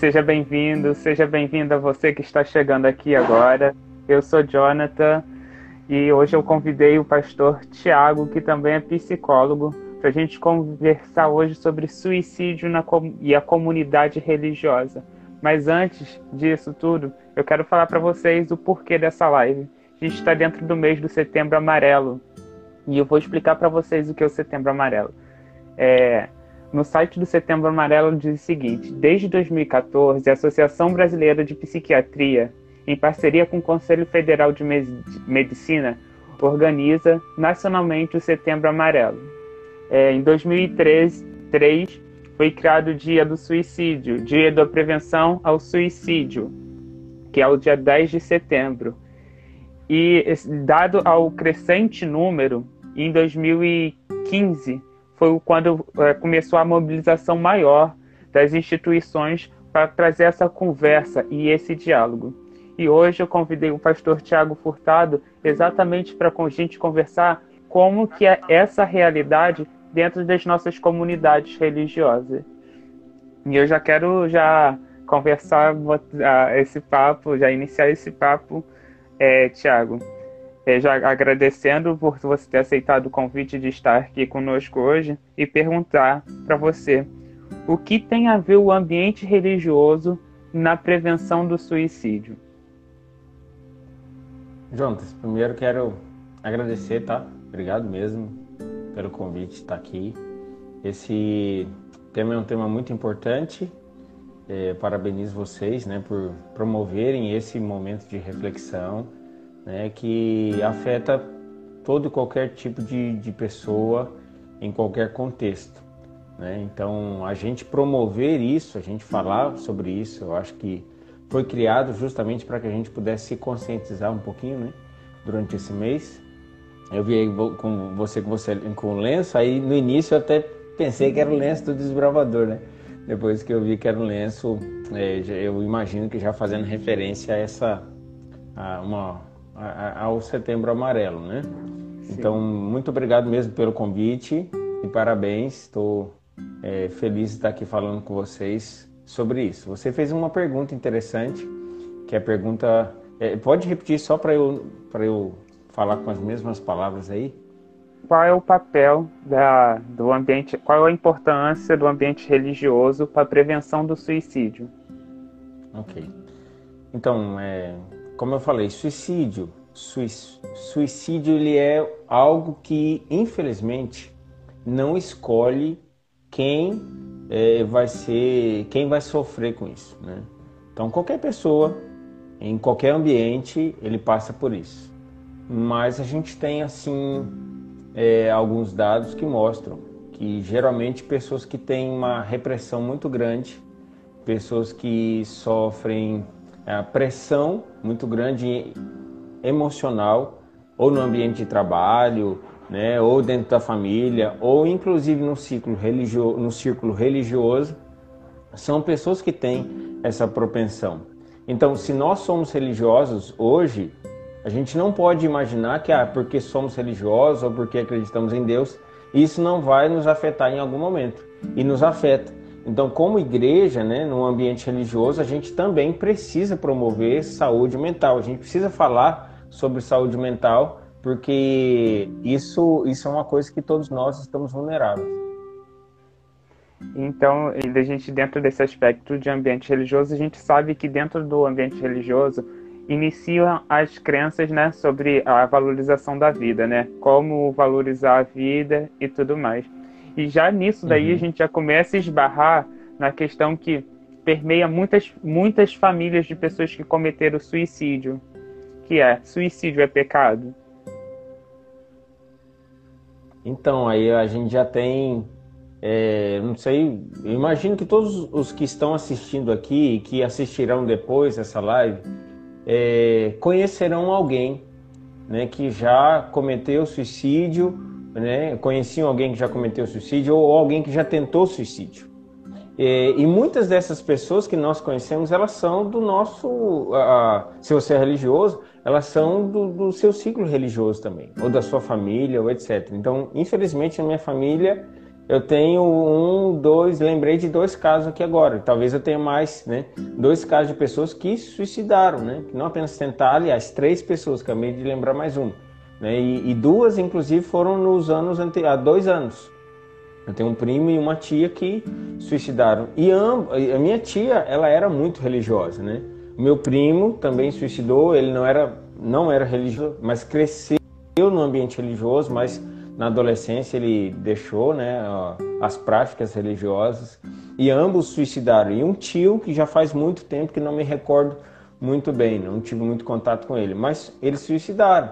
Seja bem-vindo, seja bem-vinda você que está chegando aqui agora. Eu sou Jonathan e hoje eu convidei o pastor Tiago, que também é psicólogo, para a gente conversar hoje sobre suicídio na e a comunidade religiosa. Mas antes disso tudo, eu quero falar para vocês o porquê dessa live. A gente está dentro do mês do Setembro Amarelo e eu vou explicar para vocês o que é o Setembro Amarelo. É, no site do Setembro Amarelo diz o seguinte: desde 2014, a Associação Brasileira de Psiquiatria, em parceria com o Conselho Federal de Medicina, organiza nacionalmente o Setembro Amarelo. É, em 2003, foi criado o Dia do Suicídio, Dia da Prevenção ao Suicídio, que é o dia 10 de setembro. E dado ao crescente número, em 2015 foi quando é, começou a mobilização maior das instituições para trazer essa conversa e esse diálogo. E hoje eu convidei o pastor Tiago Furtado exatamente para a gente conversar como que é essa realidade dentro das nossas comunidades religiosas. E eu já quero já conversar esse papo, já iniciar esse papo, é, Tiago. É, já agradecendo por você ter aceitado o convite de estar aqui conosco hoje e perguntar para você o que tem a ver o ambiente religioso na prevenção do suicídio. Jonas, primeiro quero agradecer, tá? Obrigado mesmo pelo convite de estar aqui. Esse tema é um tema muito importante. É, parabenizo vocês, né, por promoverem esse momento de reflexão né, que afeta todo e qualquer tipo de, de pessoa em qualquer contexto. Né? Então, a gente promover isso, a gente falar sobre isso, eu acho que foi criado justamente para que a gente pudesse se conscientizar um pouquinho né, durante esse mês. Eu vi com você com você com o lenço, aí no início eu até pensei que era o lenço do desbravador, né? Depois que eu vi que era um lenço, é, eu imagino que já fazendo referência a essa a uma ao Setembro Amarelo, né? Sim. Então, muito obrigado mesmo pelo convite e parabéns. Estou é, feliz de estar aqui falando com vocês sobre isso. Você fez uma pergunta interessante, que é a pergunta. É, pode repetir só para eu, eu falar com as mesmas palavras aí? Qual é o papel da, do ambiente, qual é a importância do ambiente religioso para a prevenção do suicídio? Ok. Então, é, como eu falei, suicídio, suicídio ele é algo que infelizmente não escolhe quem é, vai ser, quem vai sofrer com isso, né? Então qualquer pessoa em qualquer ambiente ele passa por isso. Mas a gente tem assim é, alguns dados que mostram que geralmente pessoas que têm uma repressão muito grande, pessoas que sofrem a é, pressão muito grande emocional, ou no ambiente de trabalho, né, ou dentro da família, ou inclusive no círculo, religio no círculo religioso, são pessoas que têm essa propensão. Então, se nós somos religiosos hoje, a gente não pode imaginar que ah, porque somos religiosos ou porque acreditamos em Deus, isso não vai nos afetar em algum momento. E nos afeta. Então, como igreja, né, no ambiente religioso, a gente também precisa promover saúde mental. A gente precisa falar sobre saúde mental porque isso, isso é uma coisa que todos nós estamos vulneráveis. Então, a gente dentro desse aspecto de ambiente religioso, a gente sabe que dentro do ambiente religioso iniciam as crenças, né, sobre a valorização da vida, né, como valorizar a vida e tudo mais. E já nisso daí uhum. a gente já começa a esbarrar na questão que permeia muitas muitas famílias de pessoas que cometeram suicídio, que é suicídio é pecado. Então aí a gente já tem é, não sei, imagino que todos os que estão assistindo aqui e que assistirão depois essa live é, conhecerão alguém né, que já cometeu suicídio, né, conheciam alguém que já cometeu suicídio ou alguém que já tentou suicídio. É, e muitas dessas pessoas que nós conhecemos, elas são do nosso, se você é religioso, elas são do, do seu ciclo religioso também, ou da sua família, ou etc. Então, infelizmente, na minha família, eu tenho um, dois, lembrei de dois casos aqui agora. Talvez eu tenha mais, né? Dois casos de pessoas que suicidaram, né? Que não apenas tentaram, aliás, três pessoas, acabei de lembrar mais uma. Né? E, e duas, inclusive, foram nos anos anteriores, há dois anos. Eu tenho um primo e uma tia que suicidaram. E a minha tia, ela era muito religiosa, né? O meu primo também suicidou, ele não era, não era religioso, mas cresceu no ambiente religioso, mas na adolescência ele deixou né, as práticas religiosas e ambos suicidaram. E um tio que já faz muito tempo que não me recordo muito bem, não tive muito contato com ele, mas eles suicidaram.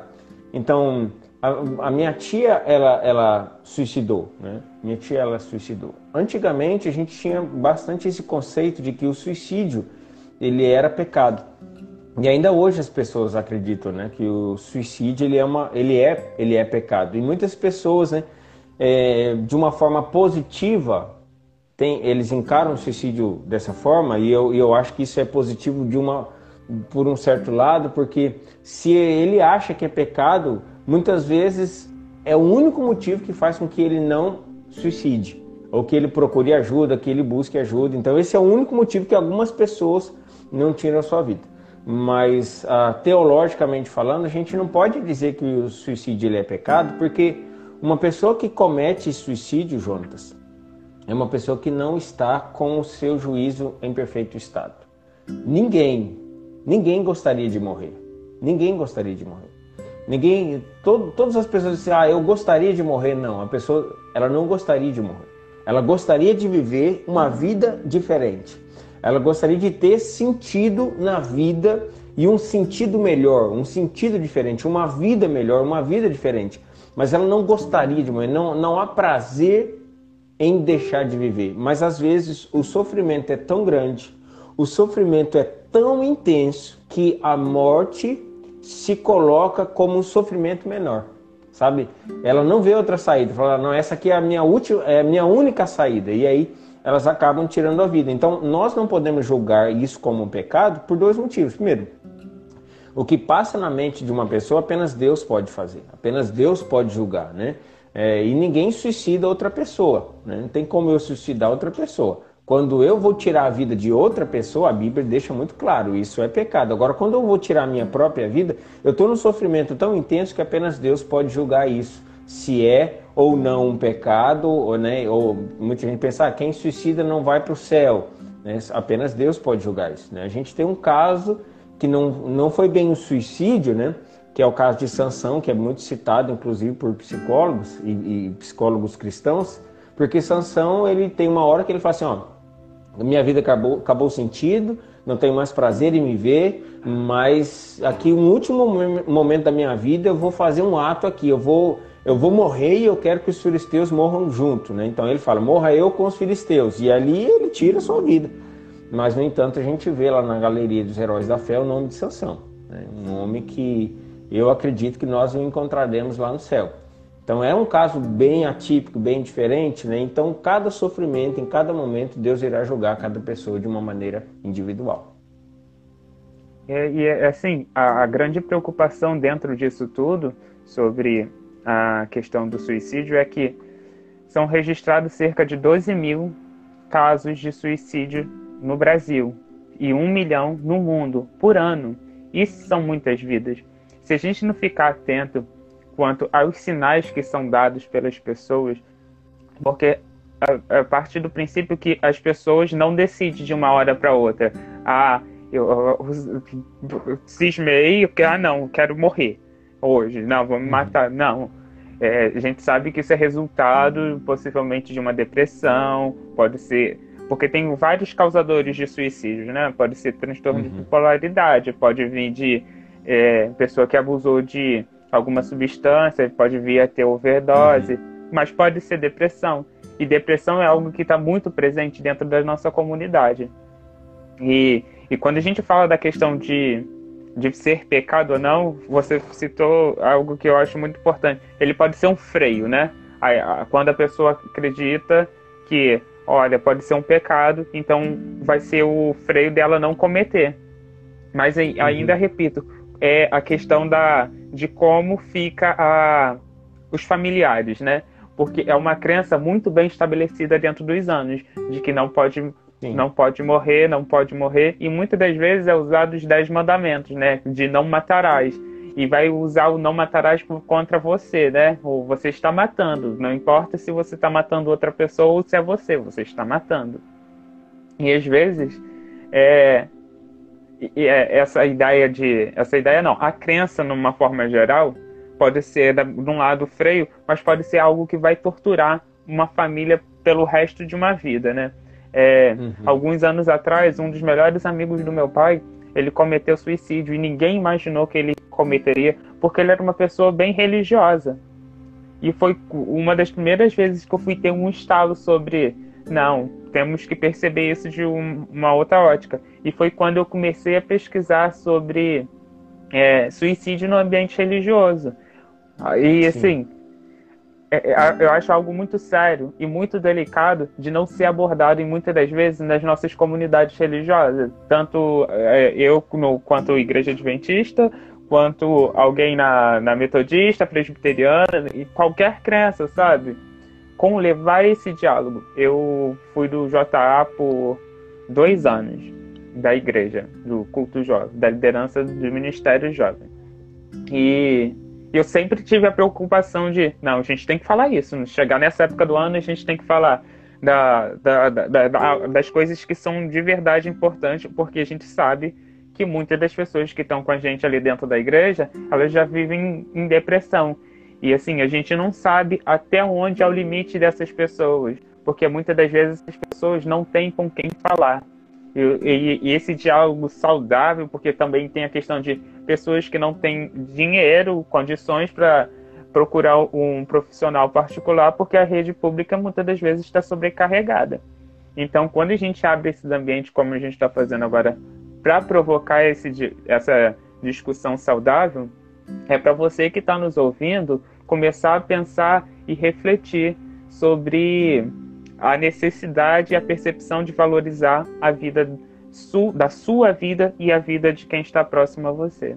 Então, a, a minha tia, ela, ela suicidou, né? Minha tia, ela suicidou. Antigamente, a gente tinha bastante esse conceito de que o suicídio, ele era pecado. E ainda hoje as pessoas acreditam, né, que o suicídio ele é uma, ele é, ele é pecado. E muitas pessoas, né, é, de uma forma positiva, tem, eles encaram o suicídio dessa forma. E eu, eu acho que isso é positivo de uma, por um certo lado, porque se ele acha que é pecado, muitas vezes é o único motivo que faz com que ele não suicide ou que ele procure ajuda, que ele busque ajuda. Então esse é o único motivo que algumas pessoas não tiram a sua vida mas uh, teologicamente falando, a gente não pode dizer que o suicídio é pecado, porque uma pessoa que comete suicídio, Jonatas, é uma pessoa que não está com o seu juízo em perfeito estado. Ninguém, ninguém gostaria de morrer. Ninguém gostaria de morrer. Ninguém, todo, todas as pessoas dizem, ah, eu gostaria de morrer. Não, a pessoa, ela não gostaria de morrer. Ela gostaria de viver uma vida diferente. Ela gostaria de ter sentido na vida e um sentido melhor, um sentido diferente, uma vida melhor, uma vida diferente. Mas ela não gostaria de morrer, não, não há prazer em deixar de viver. Mas às vezes o sofrimento é tão grande, o sofrimento é tão intenso que a morte se coloca como um sofrimento menor, sabe? Ela não vê outra saída, fala, não, essa aqui é a minha última, é a minha única saída. E aí elas acabam tirando a vida. Então, nós não podemos julgar isso como um pecado por dois motivos. Primeiro, o que passa na mente de uma pessoa apenas Deus pode fazer, apenas Deus pode julgar, né? É, e ninguém suicida outra pessoa, né? não tem como eu suicidar outra pessoa. Quando eu vou tirar a vida de outra pessoa, a Bíblia deixa muito claro, isso é pecado. Agora, quando eu vou tirar a minha própria vida, eu estou num sofrimento tão intenso que apenas Deus pode julgar isso, se é ou não um pecado, ou, né, ou muita gente pensa, ah, quem suicida não vai para o céu. Né? Apenas Deus pode julgar isso. Né? A gente tem um caso que não, não foi bem um suicídio, né? que é o caso de Sansão, que é muito citado, inclusive, por psicólogos e, e psicólogos cristãos, porque Sansão, ele tem uma hora que ele fala assim, ó, minha vida acabou, acabou o sentido, não tenho mais prazer em me ver, mas aqui, no último momento da minha vida, eu vou fazer um ato aqui, eu vou eu vou morrer e eu quero que os filisteus morram junto, né? Então ele fala, morra eu com os filisteus. E ali ele tira a sua vida. Mas, no entanto, a gente vê lá na galeria dos heróis da fé o nome de Sansão. Né? Um nome que eu acredito que nós o encontraremos lá no céu. Então é um caso bem atípico, bem diferente, né? Então cada sofrimento, em cada momento, Deus irá julgar cada pessoa de uma maneira individual. É, e assim, a, a grande preocupação dentro disso tudo sobre a questão do suicídio é que são registrados cerca de 12 mil casos de suicídio no Brasil e um milhão no mundo por ano. Isso são muitas vidas. Se a gente não ficar atento quanto aos sinais que são dados pelas pessoas, porque a, a partir do princípio que as pessoas não decidem de uma hora para outra. Ah, eu, eu, eu cismei, porque, ah, não, quero morrer hoje, não, vou me uhum. matar. Não. É, a gente sabe que isso é resultado possivelmente de uma depressão, pode ser. Porque tem vários causadores de suicídio, né? Pode ser transtorno uhum. de bipolaridade, pode vir de é, pessoa que abusou de alguma substância, pode vir a ter overdose, uhum. mas pode ser depressão. E depressão é algo que está muito presente dentro da nossa comunidade. E, e quando a gente fala da questão de, de ser pecado ou não, você citou algo que eu acho muito importante. Ele pode ser um freio, né? Quando a pessoa acredita que, olha, pode ser um pecado, então vai ser o freio dela não cometer. Mas uhum. ainda uhum. repito, é a questão da, de como fica a, os familiares, né? porque é uma crença muito bem estabelecida dentro dos anos, de que não pode, não pode morrer, não pode morrer, e muitas das vezes é usado os dez mandamentos, né, de não matarás, e vai usar o não matarás contra você, né, ou você está matando, não importa se você está matando outra pessoa ou se é você, você está matando. E às vezes, é, é essa ideia de, essa ideia não, a crença numa forma geral, pode ser de um lado freio, mas pode ser algo que vai torturar uma família pelo resto de uma vida, né? É, uhum. Alguns anos atrás, um dos melhores amigos do meu pai, ele cometeu suicídio e ninguém imaginou que ele cometeria, porque ele era uma pessoa bem religiosa. E foi uma das primeiras vezes que eu fui ter um estalo sobre, não, temos que perceber isso de um, uma outra ótica. E foi quando eu comecei a pesquisar sobre é, suicídio no ambiente religioso. E assim, é, é, eu acho algo muito sério e muito delicado de não ser abordado muitas das vezes nas nossas comunidades religiosas, tanto é, eu no, quanto igreja adventista, quanto alguém na, na metodista, presbiteriana e qualquer crença, sabe? Com levar esse diálogo. Eu fui do JA por dois anos da igreja, do culto jovem, da liderança do ministério jovem. E eu sempre tive a preocupação de, não, a gente tem que falar isso. Chegar nessa época do ano, a gente tem que falar da, da, da, das coisas que são de verdade importantes, porque a gente sabe que muitas das pessoas que estão com a gente ali dentro da igreja, elas já vivem em depressão. E assim, a gente não sabe até onde é o limite dessas pessoas, porque muitas das vezes as pessoas não têm com quem falar. E, e, e, esse diálogo saudável, porque também tem a questão de pessoas que não têm dinheiro, condições para procurar um profissional particular, porque a rede pública muitas das vezes está sobrecarregada. Então, quando a gente abre esses ambientes, como a gente está fazendo agora, para provocar esse, essa discussão saudável, é para você que está nos ouvindo começar a pensar e refletir sobre a necessidade e a percepção de valorizar a vida da sua vida e a vida de quem está próximo a você.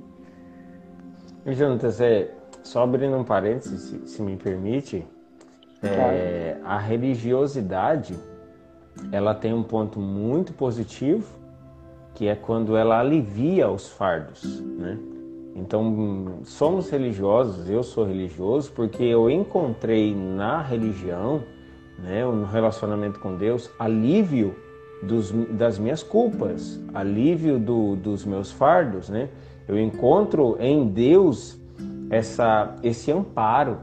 Jonatas, é, só abrindo um parênteses, se, se me permite, é, a religiosidade ela tem um ponto muito positivo, que é quando ela alivia os fardos, né? Então, somos religiosos, eu sou religioso, porque eu encontrei na religião né, no relacionamento com Deus, alívio dos, das minhas culpas, alívio do, dos meus fardos, né? Eu encontro em Deus essa, esse amparo,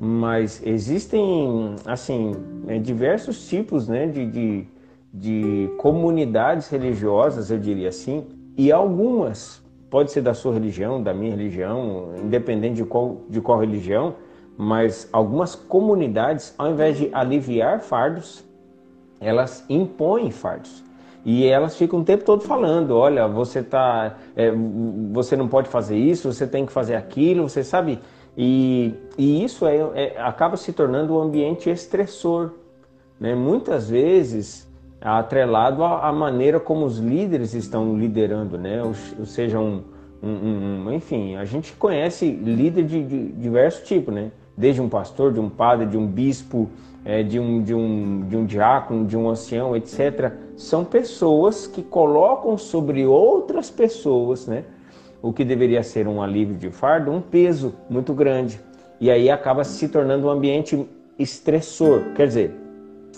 mas existem assim né, diversos tipos, né, de, de, de comunidades religiosas, eu diria assim, e algumas pode ser da sua religião, da minha religião, independente de qual, de qual religião, mas algumas comunidades, ao invés de aliviar fardos, elas impõem fardos. E elas ficam o tempo todo falando, olha, você tá, é, você não pode fazer isso, você tem que fazer aquilo, você sabe. E, e isso é, é, acaba se tornando um ambiente estressor, né? Muitas vezes atrelado à, maneira como os líderes estão liderando, né? Ou, ou seja, um, um, um, enfim, a gente conhece líder de, de diversos tipos, né? desde um pastor, de um padre, de um bispo, é, de, um, de, um, de um diácono, de um ancião, etc., são pessoas que colocam sobre outras pessoas, né, o que deveria ser um alívio de fardo, um peso muito grande. E aí acaba se tornando um ambiente estressor. Quer dizer,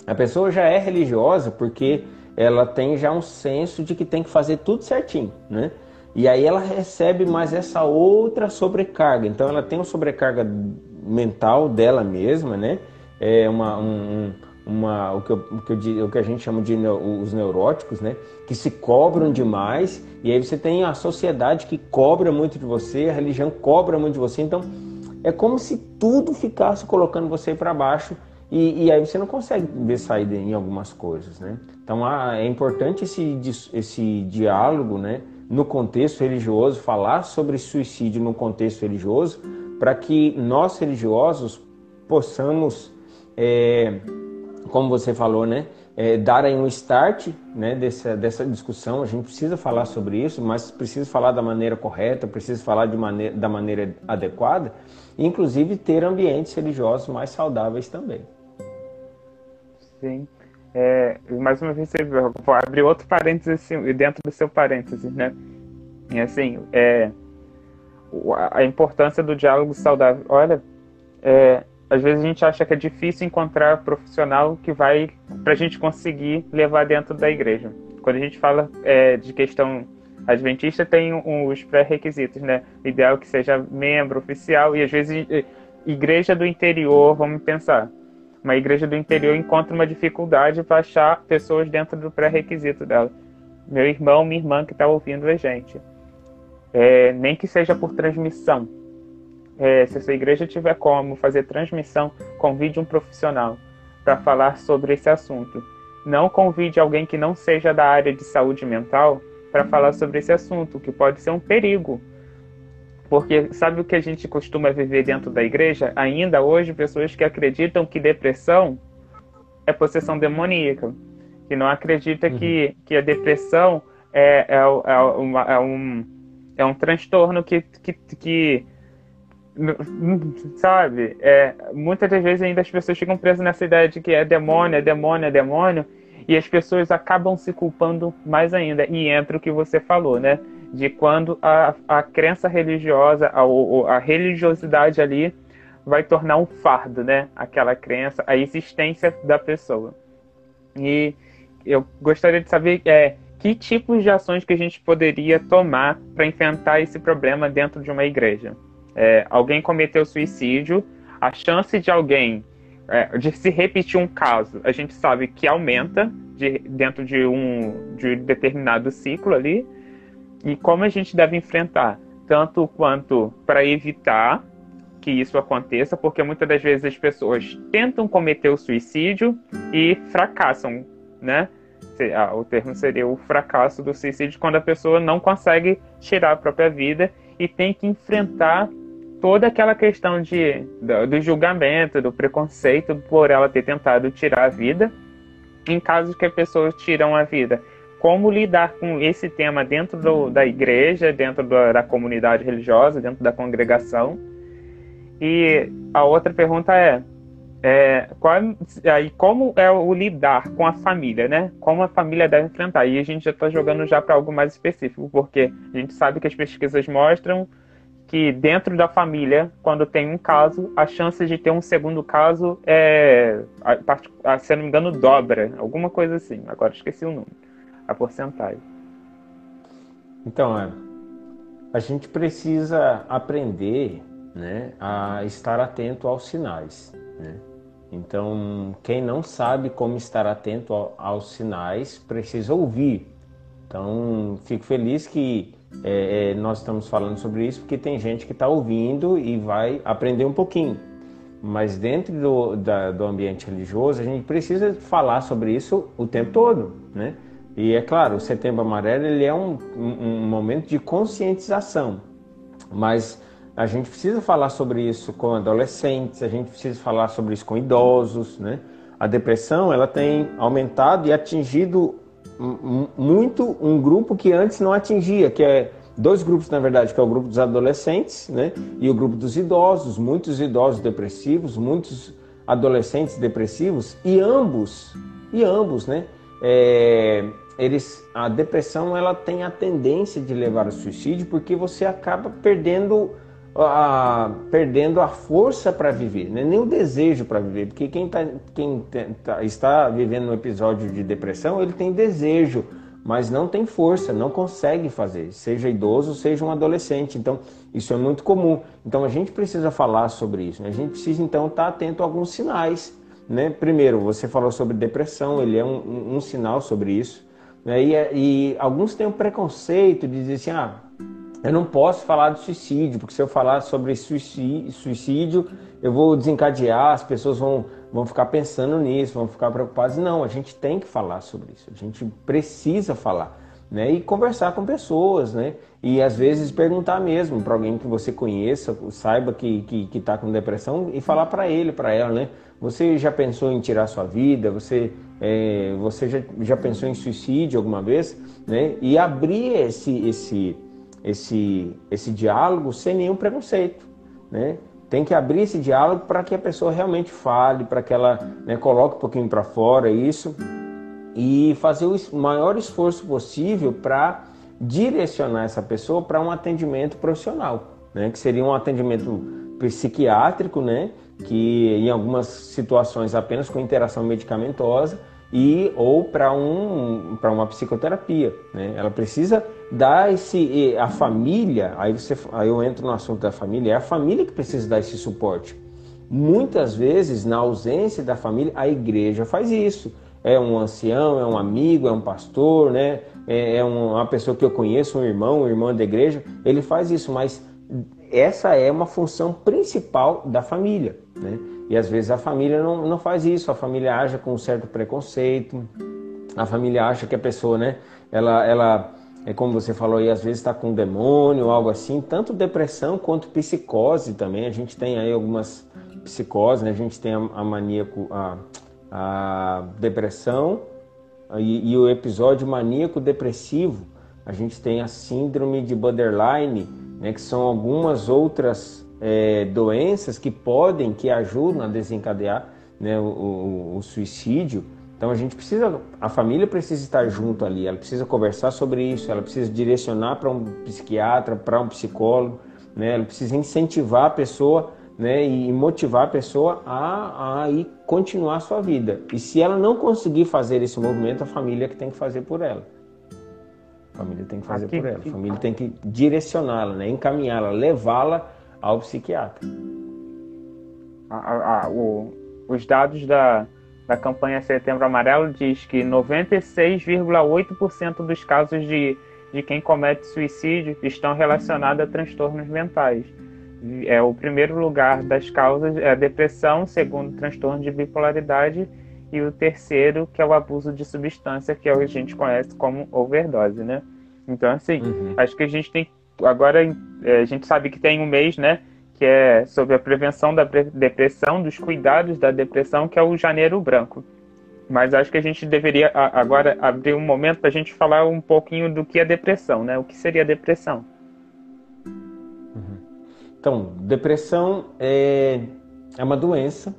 a pessoa já é religiosa porque ela tem já um senso de que tem que fazer tudo certinho, né? E aí ela recebe mais essa outra sobrecarga. Então ela tem uma sobrecarga mental dela mesma, né? É uma, um, uma, o, que eu, o, que eu, o que a gente chama de os neuróticos, né? Que se cobram demais. E aí você tem a sociedade que cobra muito de você, a religião cobra muito de você. Então é como se tudo ficasse colocando você para baixo e, e, aí você não consegue ver saída em algumas coisas, né? Então ah, é importante esse, esse diálogo, né? No contexto religioso, falar sobre suicídio no contexto religioso, para que nós religiosos possamos, é, como você falou, né? É, dar aí um start né, dessa, dessa discussão. A gente precisa falar sobre isso, mas precisa falar da maneira correta, precisa falar de maneira, da maneira adequada, inclusive ter ambientes religiosos mais saudáveis também. Sim. É, mais uma vez, vou abrir outro parênteses assim, dentro do seu parênteses, né? E assim, é, a importância do diálogo saudável. Olha, é, às vezes a gente acha que é difícil encontrar profissional que vai para a gente conseguir levar dentro da igreja. Quando a gente fala é, de questão adventista, tem os pré-requisitos, né? O ideal é que seja membro oficial e às vezes igreja do interior, vamos pensar uma igreja do interior encontra uma dificuldade para achar pessoas dentro do pré-requisito dela. Meu irmão, minha irmã que está ouvindo a gente. É, nem que seja por transmissão. É, se a sua igreja tiver como fazer transmissão, convide um profissional para falar sobre esse assunto. Não convide alguém que não seja da área de saúde mental para falar sobre esse assunto, que pode ser um perigo porque sabe o que a gente costuma viver dentro da igreja? Ainda hoje, pessoas que acreditam que depressão é possessão demoníaca. Que não acredita uhum. que, que a depressão é, é, é, uma, é, um, é um transtorno que, que, que sabe? É, muitas das vezes ainda as pessoas ficam presas nessa ideia de que é demônio, é demônio, é demônio, e as pessoas acabam se culpando mais ainda. E entra o que você falou, né? De quando a, a crença religiosa, a, a religiosidade ali vai tornar um fardo, né? Aquela crença, a existência da pessoa. E eu gostaria de saber é, que tipos de ações que a gente poderia tomar para enfrentar esse problema dentro de uma igreja. É, alguém cometeu suicídio, a chance de alguém é, de se repetir um caso, a gente sabe que aumenta de, dentro de um de determinado ciclo ali e como a gente deve enfrentar, tanto quanto para evitar que isso aconteça, porque muitas das vezes as pessoas tentam cometer o suicídio e fracassam, né? Ah, o termo seria o fracasso do suicídio quando a pessoa não consegue tirar a própria vida e tem que enfrentar toda aquela questão de, do, do julgamento, do preconceito por ela ter tentado tirar a vida. Em caso que a pessoa tiram a vida, como lidar com esse tema dentro do, da igreja, dentro da, da, comunidade religiosa, dentro da congregação. E a outra pergunta é, é qual, aí como é o lidar com a família, né? Como a família deve enfrentar? E a gente já está jogando já para algo mais específico, porque a gente sabe que as pesquisas mostram que dentro da família, quando tem um caso, a chance de ter um segundo caso é, se não me engano, dobra, alguma coisa assim. Agora esqueci o número a porcentagem. Então, é, a gente precisa aprender né, a estar atento aos sinais. Né? Então, quem não sabe como estar atento aos sinais precisa ouvir. Então, fico feliz que é, é, nós estamos falando sobre isso, porque tem gente que está ouvindo e vai aprender um pouquinho. Mas dentro do, da, do ambiente religioso, a gente precisa falar sobre isso o tempo todo, né? E é claro, o Setembro Amarelo ele é um, um, um momento de conscientização, mas a gente precisa falar sobre isso com adolescentes, a gente precisa falar sobre isso com idosos, né? A depressão ela tem aumentado e atingido muito um grupo que antes não atingia, que é dois grupos na verdade, que é o grupo dos adolescentes, né? E o grupo dos idosos, muitos idosos depressivos, muitos adolescentes depressivos e ambos, e ambos, né? É, eles, a depressão ela tem a tendência de levar ao suicídio porque você acaba perdendo a, perdendo a força para viver, né? nem o desejo para viver, porque quem, tá, quem tá, está vivendo um episódio de depressão, ele tem desejo, mas não tem força, não consegue fazer, seja idoso, seja um adolescente. Então, isso é muito comum. Então, a gente precisa falar sobre isso. Né? A gente precisa, então, estar tá atento a alguns sinais. Né? Primeiro, você falou sobre depressão, ele é um, um, um sinal sobre isso. Né? E, e, alguns têm um preconceito de dizer assim, ah, eu não posso falar de suicídio, porque se eu falar sobre suicídio, eu vou desencadear, as pessoas vão, vão ficar pensando nisso, vão ficar preocupadas. Não, a gente tem que falar sobre isso, a gente precisa falar. Né, e conversar com pessoas, né? E às vezes perguntar mesmo para alguém que você conheça, saiba que que está com depressão e falar para ele, para ela, né? Você já pensou em tirar sua vida? Você é, você já, já pensou em suicídio alguma vez, né? E abrir esse esse esse, esse diálogo sem nenhum preconceito. Né? Tem que abrir esse diálogo para que a pessoa realmente fale, para que ela né, coloque um pouquinho para fora isso e fazer o maior esforço possível para direcionar essa pessoa para um atendimento profissional, né? que seria um atendimento psiquiátrico, né? que em algumas situações apenas com interação medicamentosa e ou para um, para uma psicoterapia. Né? Ela precisa dar esse a família, aí você aí eu entro no assunto da família, é a família que precisa dar esse suporte. Muitas vezes, na ausência da família, a igreja faz isso. É um ancião, é um amigo, é um pastor, né? é, é uma pessoa que eu conheço, um irmão, um irmão da igreja, ele faz isso, mas essa é uma função principal da família. Né? E às vezes a família não, não faz isso, a família age com um certo preconceito, a família acha que a pessoa, né, ela, ela é como você falou aí, às vezes está com um demônio, algo assim, tanto depressão quanto psicose também. A gente tem aí algumas psicoses, né? A gente tem a, a maníaco, a, a depressão e, e, o episódio maníaco depressivo. A gente tem a síndrome de borderline, né? Que são algumas outras é, doenças que podem, que ajudam a desencadear né, o, o, o suicídio. Então a gente precisa, a família precisa estar junto ali, ela precisa conversar sobre isso, ela precisa direcionar para um psiquiatra, para um psicólogo, né? Ela precisa incentivar a pessoa, né? E motivar a pessoa a, a ir continuar a sua vida. E se ela não conseguir fazer esse movimento, a família é que tem que fazer por ela. A família tem que fazer Aqui, por ela. A família tem que direcioná-la, né? encaminhá-la, levá-la ao psiquiatra. A, a, o, os dados da, da campanha Setembro Amarelo diz que 96,8% dos casos de, de quem comete suicídio estão relacionados a transtornos mentais. É o primeiro lugar das causas é a depressão, segundo transtorno de bipolaridade e o terceiro que é o abuso de substância que a gente conhece como overdose, né? Então assim, uhum. acho que a gente tem agora é, a gente sabe que tem um mês, né? que é sobre a prevenção da depressão, dos cuidados da depressão, que é o Janeiro Branco. Mas acho que a gente deveria agora abrir um momento para a gente falar um pouquinho do que é depressão, né? O que seria depressão? Então, depressão é, é uma doença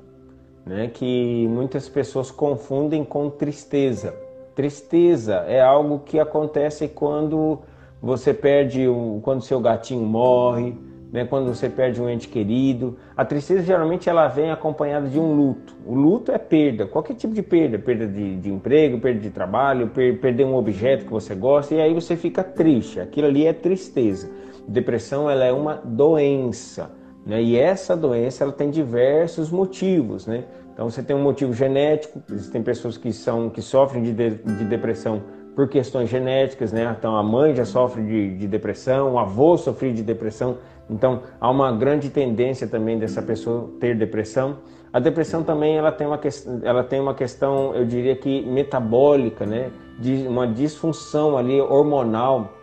né, que muitas pessoas confundem com tristeza. Tristeza é algo que acontece quando você perde, quando seu gatinho morre, né, quando você perde um ente querido. A tristeza geralmente ela vem acompanhada de um luto. O luto é perda, qualquer tipo de perda, perda de, de emprego, perda de trabalho, per, perder um objeto que você gosta e aí você fica triste. Aquilo ali é tristeza. Depressão ela é uma doença, né? E essa doença ela tem diversos motivos, né? Então você tem um motivo genético, existem pessoas que são que sofrem de, de, de depressão por questões genéticas, né? Então a mãe já sofre de, de depressão, o avô sofreu de depressão, então, há uma grande tendência também dessa pessoa ter depressão. A depressão também ela tem uma, ela tem uma questão, eu diria que metabólica, né? De uma disfunção ali hormonal.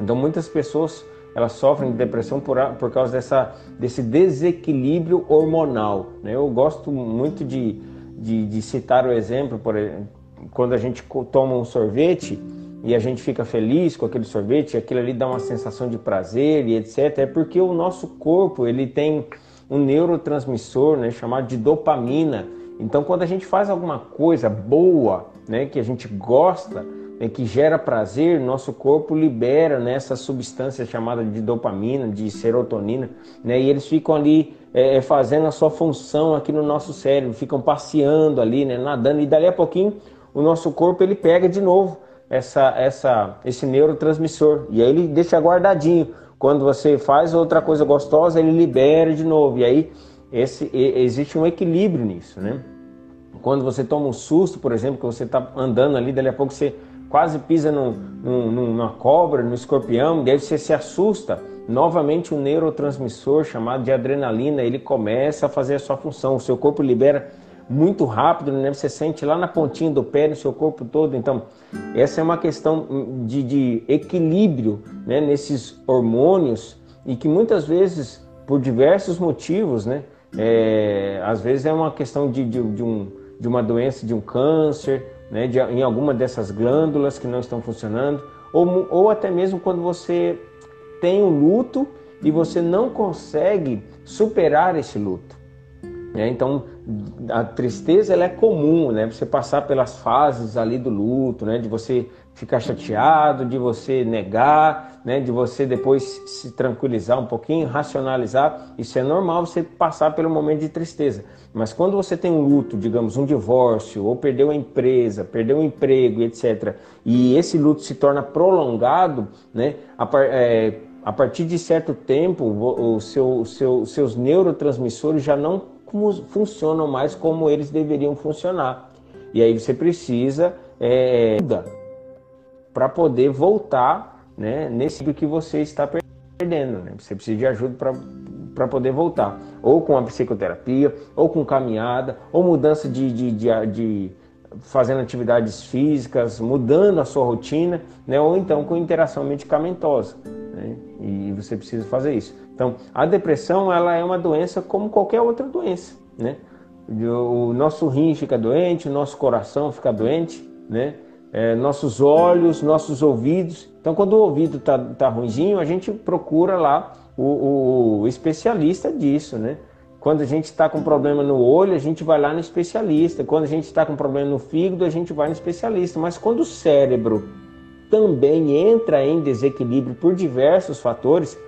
Então, muitas pessoas elas sofrem de depressão por, por causa dessa, desse desequilíbrio hormonal. Né? Eu gosto muito de, de, de citar o exemplo, por quando a gente toma um sorvete, e a gente fica feliz com aquele sorvete, aquilo ali dá uma sensação de prazer e etc. É porque o nosso corpo ele tem um neurotransmissor né, chamado de dopamina. Então, quando a gente faz alguma coisa boa, né, que a gente gosta, né, que gera prazer, nosso corpo libera né, substância chamada de dopamina, de serotonina, né, e eles ficam ali é, é, fazendo a sua função aqui no nosso cérebro, ficam passeando ali, né, nadando, e dali a pouquinho o nosso corpo ele pega de novo essa, essa, esse neurotransmissor, e aí ele deixa guardadinho. Quando você faz outra coisa gostosa, ele libera de novo, e aí esse, existe um equilíbrio nisso, né? Quando você toma um susto, por exemplo, que você está andando ali, dali a pouco você quase pisa num, num, numa cobra, no escorpião, e aí você se assusta. Novamente o um neurotransmissor chamado de adrenalina, ele começa a fazer a sua função. O seu corpo libera muito rápido, né? Você sente lá na pontinha do pé, no seu corpo todo. Então, essa é uma questão de, de equilíbrio né? nesses hormônios e que muitas vezes, por diversos motivos, né? É, às vezes é uma questão de, de, de, um, de uma doença, de um câncer, né? de, em alguma dessas glândulas que não estão funcionando, ou, ou até mesmo quando você tem um luto e você não consegue superar esse luto. Né? Então, a tristeza ela é comum, né? Você passar pelas fases ali do luto, né? De você ficar chateado, de você negar, né? De você depois se tranquilizar um pouquinho, racionalizar. Isso é normal você passar pelo momento de tristeza. Mas quando você tem um luto, digamos, um divórcio, ou perdeu a empresa, perdeu o emprego, etc., e esse luto se torna prolongado, né? A, é, a partir de certo tempo, o seu, seu, os seus neurotransmissores já não funcionam mais como eles deveriam funcionar. E aí você precisa é, para poder voltar né, nesse que você está perdendo. Né? Você precisa de ajuda para poder voltar. Ou com a psicoterapia, ou com caminhada, ou mudança de, de, de, de fazendo atividades físicas, mudando a sua rotina, né? ou então com interação medicamentosa. Né? E você precisa fazer isso. Então, a depressão ela é uma doença como qualquer outra doença, né? O nosso rim fica doente, o nosso coração fica doente, né? É, nossos olhos, nossos ouvidos. Então, quando o ouvido tá, tá ruimzinho, a gente procura lá o, o especialista disso, né? Quando a gente está com problema no olho, a gente vai lá no especialista. Quando a gente está com problema no fígado, a gente vai no especialista. Mas quando o cérebro também entra em desequilíbrio por diversos fatores,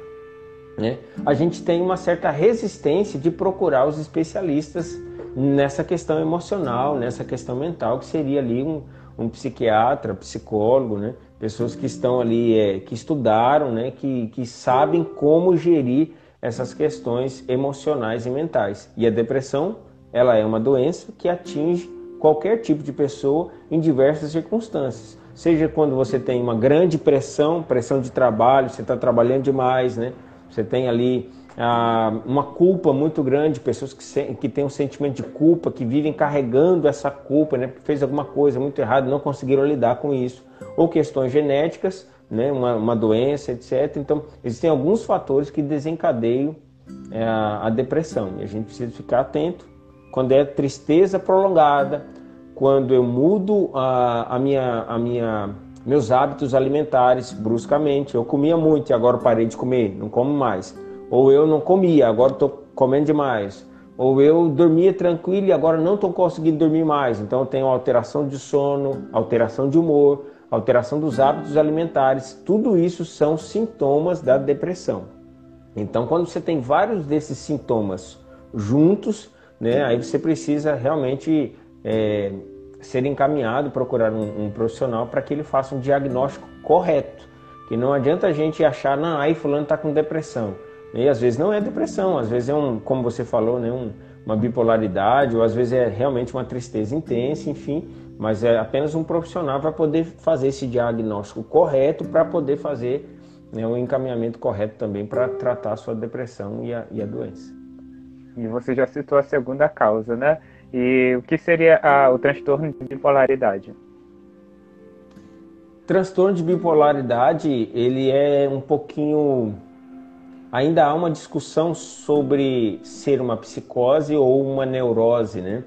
né, a gente tem uma certa resistência de procurar os especialistas nessa questão emocional, nessa questão mental, que seria ali um, um psiquiatra, psicólogo, né, pessoas que estão ali, é, que estudaram, né, que, que sabem como gerir essas questões emocionais e mentais. E a depressão, ela é uma doença que atinge qualquer tipo de pessoa em diversas circunstâncias. Seja quando você tem uma grande pressão, pressão de trabalho, você está trabalhando demais, né? Você tem ali ah, uma culpa muito grande, pessoas que, se, que têm um sentimento de culpa, que vivem carregando essa culpa, né? Fez alguma coisa muito errada, não conseguiram lidar com isso. Ou questões genéticas, né? uma, uma doença, etc. Então, existem alguns fatores que desencadeiam é, a, depressão. E a gente precisa ficar atento quando é tristeza prolongada, quando eu mudo a, a minha, a minha meus hábitos alimentares bruscamente. Eu comia muito e agora parei de comer, não como mais. Ou eu não comia, agora estou comendo demais. Ou eu dormia tranquilo e agora não estou conseguindo dormir mais. Então eu tenho alteração de sono, alteração de humor, alteração dos hábitos alimentares. Tudo isso são sintomas da depressão. Então quando você tem vários desses sintomas juntos, né, aí você precisa realmente é, ser encaminhado, procurar um, um profissional para que ele faça um diagnóstico correto. Que não adianta a gente achar, não, aí fulano está com depressão. E às vezes não é depressão, às vezes é um, como você falou, né, um, uma bipolaridade, ou às vezes é realmente uma tristeza intensa, enfim, mas é apenas um profissional para poder fazer esse diagnóstico correto, para poder fazer né, um encaminhamento correto também para tratar a sua depressão e a, e a doença. E você já citou a segunda causa, né? E o que seria a, o transtorno de bipolaridade? Transtorno de bipolaridade, ele é um pouquinho ainda há uma discussão sobre ser uma psicose ou uma neurose, né?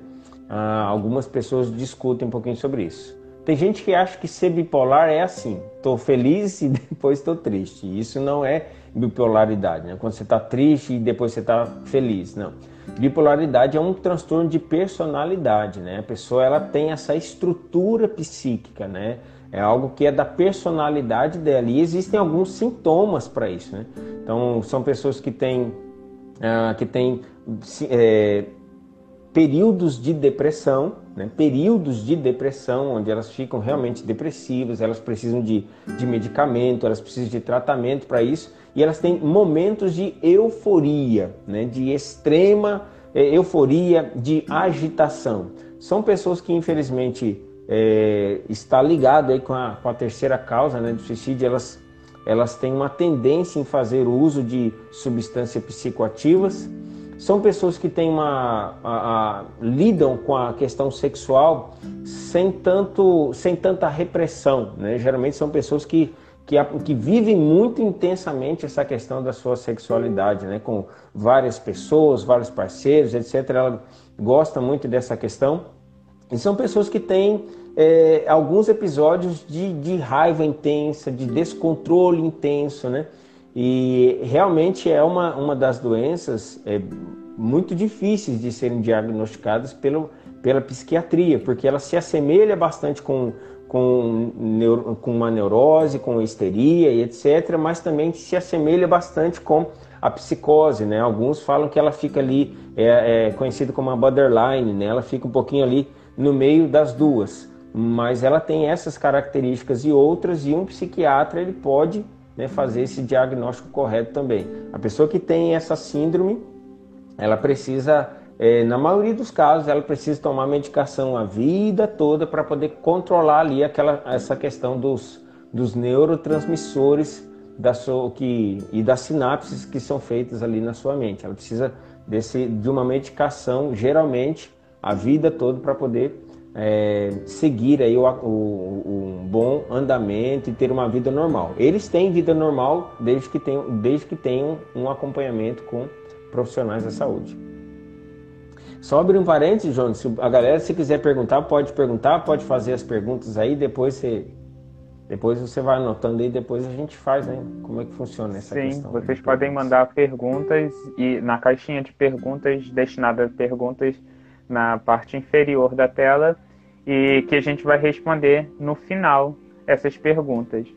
Ah, algumas pessoas discutem um pouquinho sobre isso. Tem gente que acha que ser bipolar é assim: estou feliz e depois estou triste. Isso não é bipolaridade, né? Quando você está triste e depois você está feliz, não. Bipolaridade é um transtorno de personalidade, né? A pessoa ela tem essa estrutura psíquica, né? É algo que é da personalidade dela e existem alguns sintomas para isso, né? Então são pessoas que têm uh, que têm é, períodos de depressão, né? períodos de depressão, onde elas ficam realmente depressivas, elas precisam de, de medicamento, elas precisam de tratamento para isso, e elas têm momentos de euforia, né? de extrema é, euforia, de agitação. São pessoas que, infelizmente, é, está ligado aí com a, com a terceira causa né, do suicídio, elas, elas têm uma tendência em fazer uso de substâncias psicoativas, são pessoas que têm uma a, a, lidam com a questão sexual sem tanto sem tanta repressão, né? Geralmente são pessoas que que, que vivem muito intensamente essa questão da sua sexualidade, né? Com várias pessoas, vários parceiros, etc. Ela gosta muito dessa questão e são pessoas que têm é, alguns episódios de, de raiva intensa, de descontrole intenso, né? E realmente é uma, uma das doenças é, muito difíceis de serem diagnosticadas pelo, pela psiquiatria, porque ela se assemelha bastante com, com, neuro, com uma neurose, com histeria e etc., mas também se assemelha bastante com a psicose, né? Alguns falam que ela fica ali, é, é conhecida como a borderline, né? Ela fica um pouquinho ali no meio das duas, mas ela tem essas características e outras, e um psiquiatra ele pode né, fazer esse diagnóstico correto também. A pessoa que tem essa síndrome, ela precisa, é, na maioria dos casos, ela precisa tomar medicação a vida toda para poder controlar ali aquela, essa questão dos, dos neurotransmissores da sua, que, e das sinapses que são feitas ali na sua mente. Ela precisa desse, de uma medicação, geralmente, a vida toda para poder é, seguir aí o, o, um bom andamento e ter uma vida normal. Eles têm vida normal desde que tenham, desde que tenham um acompanhamento com profissionais da saúde. Só abrir um parênteses, João, se a galera se quiser perguntar, pode perguntar, pode fazer as perguntas aí, depois você depois você vai anotando aí, depois a gente faz, né? Como é que funciona essa Sim, questão. Sim, vocês podem mandar perguntas e na caixinha de perguntas destinada a perguntas na parte inferior da tela e que a gente vai responder no final essas perguntas.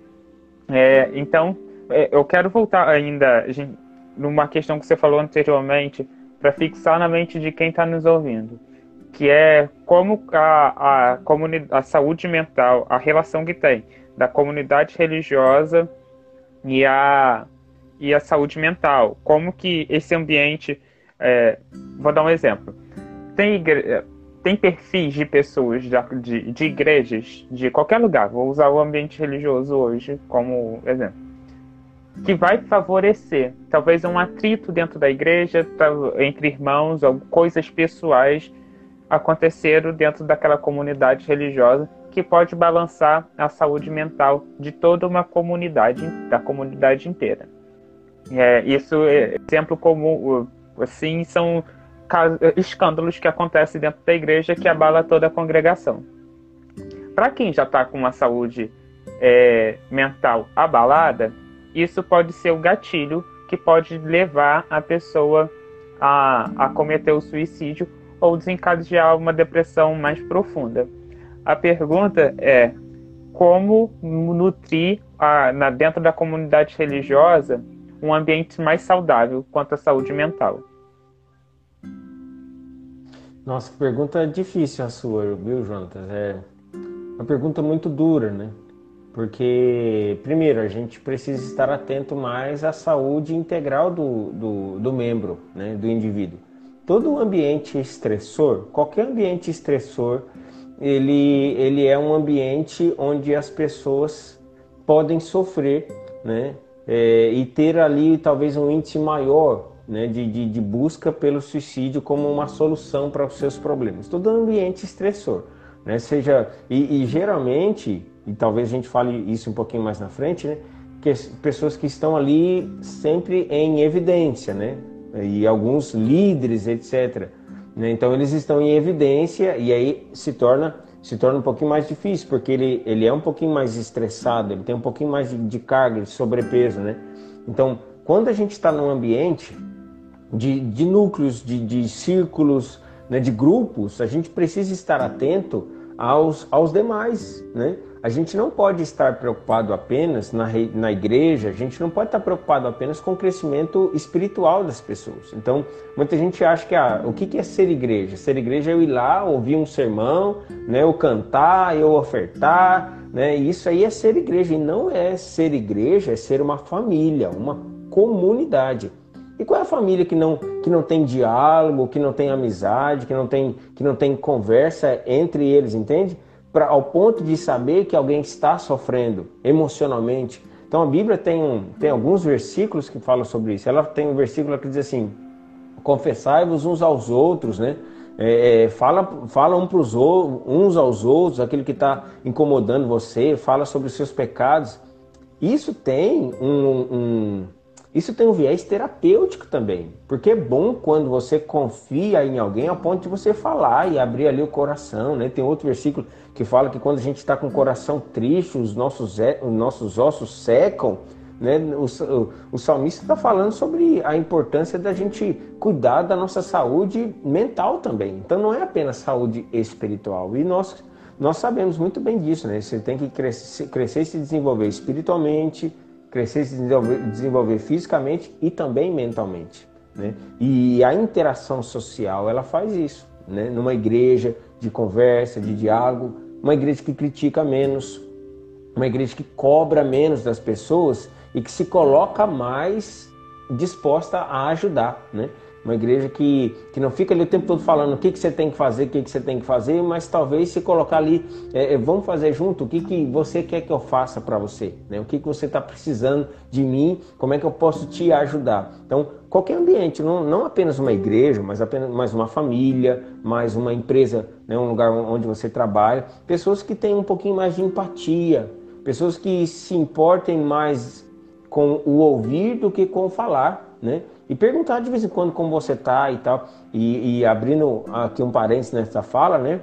É, então, é, eu quero voltar ainda gente, numa questão que você falou anteriormente para fixar na mente de quem está nos ouvindo, que é como a, a, a saúde mental, a relação que tem da comunidade religiosa e a, e a saúde mental. Como que esse ambiente. É, vou dar um exemplo tem, igre... tem perfis de pessoas de, de, igrejas de qualquer lugar, vou usar o ambiente religioso hoje como exemplo, que vai favorecer talvez um atrito dentro da igreja, entre irmãos, coisas pessoais aconteceram dentro daquela comunidade religiosa que pode balançar a saúde mental de toda uma comunidade, da comunidade inteira. É, isso é exemplo comum, assim, são escândalos que acontecem dentro da igreja que abala toda a congregação. Para quem já está com uma saúde é, mental abalada, isso pode ser o gatilho que pode levar a pessoa a, a cometer o suicídio ou desencadear uma depressão mais profunda. A pergunta é como nutrir a, na, dentro da comunidade religiosa um ambiente mais saudável quanto à saúde mental. Nossa, pergunta difícil a sua, viu, Jonatas? É uma pergunta muito dura, né? Porque, primeiro, a gente precisa estar atento mais à saúde integral do, do, do membro, né? do indivíduo. Todo ambiente estressor, qualquer ambiente estressor, ele, ele é um ambiente onde as pessoas podem sofrer, né? É, e ter ali talvez um índice maior né, de, de, de, busca pelo suicídio como uma solução para os seus problemas. Todo ambiente estressor, né, seja e, e, geralmente e talvez a gente fale isso um pouquinho mais na frente, né, que pessoas que estão ali sempre em evidência, né, e alguns líderes, etc. Né, então eles estão em evidência e aí se torna se torna um pouquinho mais difícil porque ele, ele é um pouquinho mais estressado, ele tem um pouquinho mais de, de carga, de sobrepeso, né? Então, quando a gente está num ambiente de, de núcleos, de, de círculos, né, de grupos, a gente precisa estar atento aos, aos demais, né? A gente não pode estar preocupado apenas na, na igreja, a gente não pode estar preocupado apenas com o crescimento espiritual das pessoas. Então, muita gente acha que ah, o que é ser igreja? Ser igreja é eu ir lá, ouvir um sermão, né, eu cantar, eu ofertar, né? Isso aí é ser igreja. E não é ser igreja, é ser uma família, uma comunidade. E qual é a família que não, que não tem diálogo, que não tem amizade, que não tem, que não tem conversa entre eles, entende? pra, ao ponto de saber que alguém está sofrendo emocionalmente. Então a Bíblia tem, um, tem alguns versículos que falam sobre isso. Ela tem um versículo que diz assim: confessai-vos uns aos outros, né? É, é fala, fala um pros, uns aos outros, aquele que está incomodando você, fala sobre os seus pecados. Isso tem um, um isso tem um viés terapêutico também, porque é bom quando você confia em alguém ao ponto de você falar e abrir ali o coração, né? Tem outro versículo que fala que quando a gente está com o coração triste, os nossos, os nossos ossos secam, né? O, o, o salmista está falando sobre a importância da gente cuidar da nossa saúde mental também. Então não é apenas saúde espiritual. E nós, nós sabemos muito bem disso, né? Você tem que crescer, crescer e se desenvolver espiritualmente, crescer e se desenvolver, desenvolver fisicamente e também mentalmente. Né? E a interação social ela faz isso. Né? Numa igreja de conversa, de diálogo, uma igreja que critica menos, uma igreja que cobra menos das pessoas e que se coloca mais disposta a ajudar. Né? Uma igreja que, que não fica ali o tempo todo falando o que, que você tem que fazer, o que, que você tem que fazer, mas talvez se colocar ali, é, é vamos fazer junto, o que, que você quer que eu faça para você, né? o que, que você está precisando de mim, como é que eu posso te ajudar. Então, qualquer ambiente, não, não apenas uma igreja, mas apenas mais uma família, mais uma empresa, né? um lugar onde você trabalha, pessoas que têm um pouquinho mais de empatia, pessoas que se importem mais com o ouvir do que com o falar, né? E perguntar de vez em quando como você tá e tal. E, e abrindo aqui um parênteses nessa fala, né?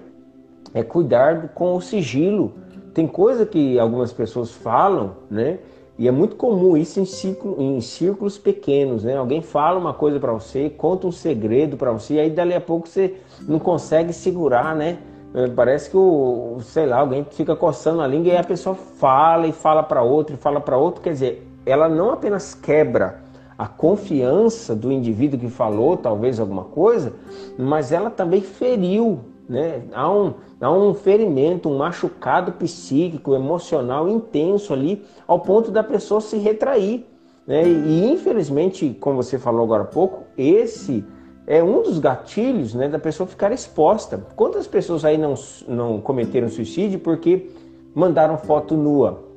É cuidar com o sigilo. Tem coisa que algumas pessoas falam, né? E é muito comum isso em, ciclo, em círculos pequenos, né? Alguém fala uma coisa para você, conta um segredo para você, e aí dali a pouco você não consegue segurar, né? É, parece que o, sei lá, alguém fica coçando a língua e a pessoa fala e fala para outro e fala para outro, quer dizer, ela não apenas quebra a confiança do indivíduo que falou talvez alguma coisa, mas ela também feriu, né? Há um, há um ferimento, um machucado psíquico, emocional intenso ali, ao ponto da pessoa se retrair. Né? E infelizmente, como você falou agora há pouco, esse é um dos gatilhos né, da pessoa ficar exposta. Quantas pessoas aí não, não cometeram suicídio porque mandaram foto nua?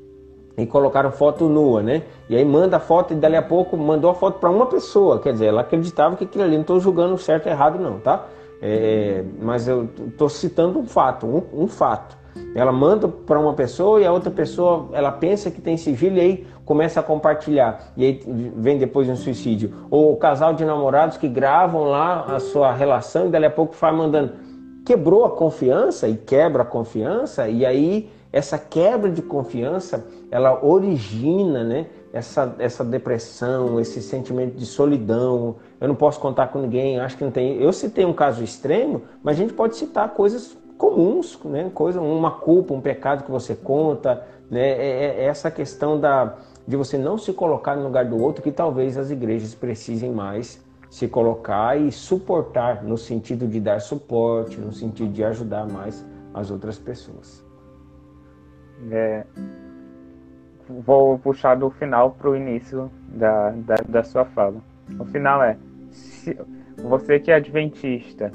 E colocaram foto nua, né? E aí manda a foto e dali a pouco mandou a foto para uma pessoa, quer dizer, ela acreditava que aquilo ali, não estou julgando certo ou errado não, tá? É, mas eu estou citando um fato, um, um fato. Ela manda para uma pessoa e a outra pessoa, ela pensa que tem sigilo e aí começa a compartilhar. E aí vem depois um suicídio. Ou o casal de namorados que gravam lá a sua relação e dali a pouco vai mandando. Quebrou a confiança e quebra a confiança e aí essa quebra de confiança, ela origina, né, essa, essa depressão, esse sentimento de solidão. Eu não posso contar com ninguém, acho que não tem. Eu citei um caso extremo, mas a gente pode citar coisas comuns, né? Coisa, uma culpa, um pecado que você conta, né? É, é, é essa questão da de você não se colocar no lugar do outro que talvez as igrejas precisem mais se colocar e suportar no sentido de dar suporte, no sentido de ajudar mais as outras pessoas. É, vou puxar do final para o início da, da, da, sua fala. O final é: você que é adventista,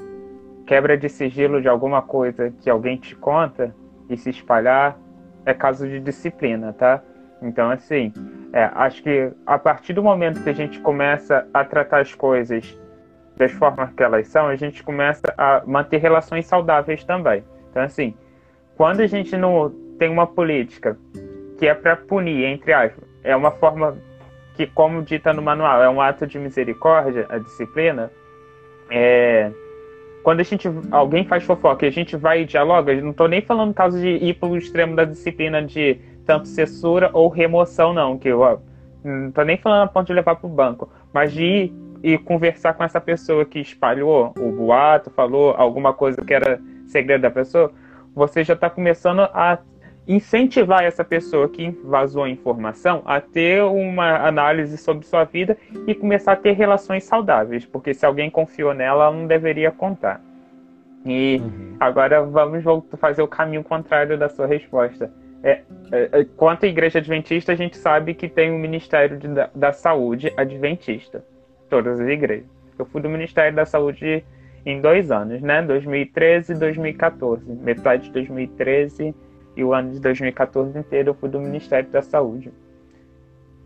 quebra de sigilo de alguma coisa que alguém te conta e se espalhar, é caso de disciplina, tá? Então, assim, é, acho que a partir do momento que a gente começa a tratar as coisas das formas que elas são, a gente começa a manter relações saudáveis também. Então, assim, quando a gente não tem uma política que é para punir, entre aspas, é uma forma que, como dita no manual, é um ato de misericórdia, a disciplina. É, quando a gente alguém faz fofoca e a gente vai e dialoga, não estou nem falando caso de ir para o extremo da disciplina de tanto censura ou remoção, não, que eu não estou nem falando a ponto de levar para o banco, mas de ir e conversar com essa pessoa que espalhou o boato, falou alguma coisa que era segredo da pessoa, você já está começando a incentivar essa pessoa que vazou a informação a ter uma análise sobre sua vida e começar a ter relações saudáveis, porque se alguém confiou nela, ela não deveria contar. E uhum. agora vamos fazer o caminho contrário da sua resposta. É, é, é, quanto à igreja adventista, a gente sabe que tem o Ministério de, da, da Saúde Adventista, todas as igrejas. Eu fui do Ministério da Saúde em dois anos, né? 2013 e 2014. Metade de 2013 e o ano de 2014 inteiro eu fui do Ministério da Saúde.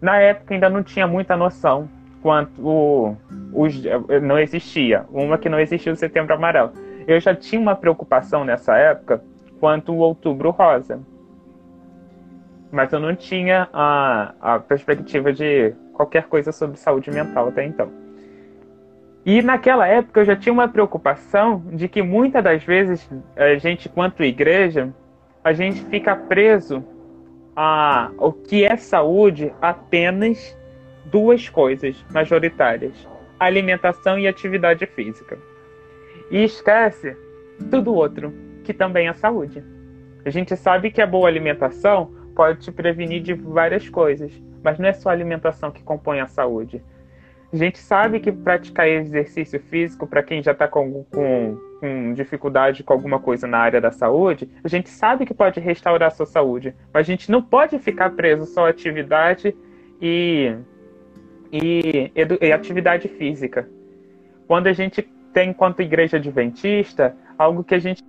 Na época ainda não tinha muita noção quanto os, não existia. Uma que não existia o Setembro Amarelo. Eu já tinha uma preocupação nessa época quanto o Outubro Rosa. Mas eu não tinha a, a perspectiva de qualquer coisa sobre saúde mental até então. E naquela época eu já tinha uma preocupação de que muitas das vezes a gente, quanto igreja, a gente fica preso a o que é saúde apenas duas coisas majoritárias: alimentação e atividade física. E esquece tudo outro, que também é saúde. A gente sabe que a boa alimentação pode te prevenir de várias coisas, mas não é só a alimentação que compõe a saúde. A gente sabe que praticar exercício físico, para quem já está com, com, com, dificuldade com alguma coisa na área da saúde, a gente sabe que pode restaurar a sua saúde, mas a gente não pode ficar preso só à atividade e, e, e atividade física. Quando a gente tem, enquanto igreja adventista, algo que a gente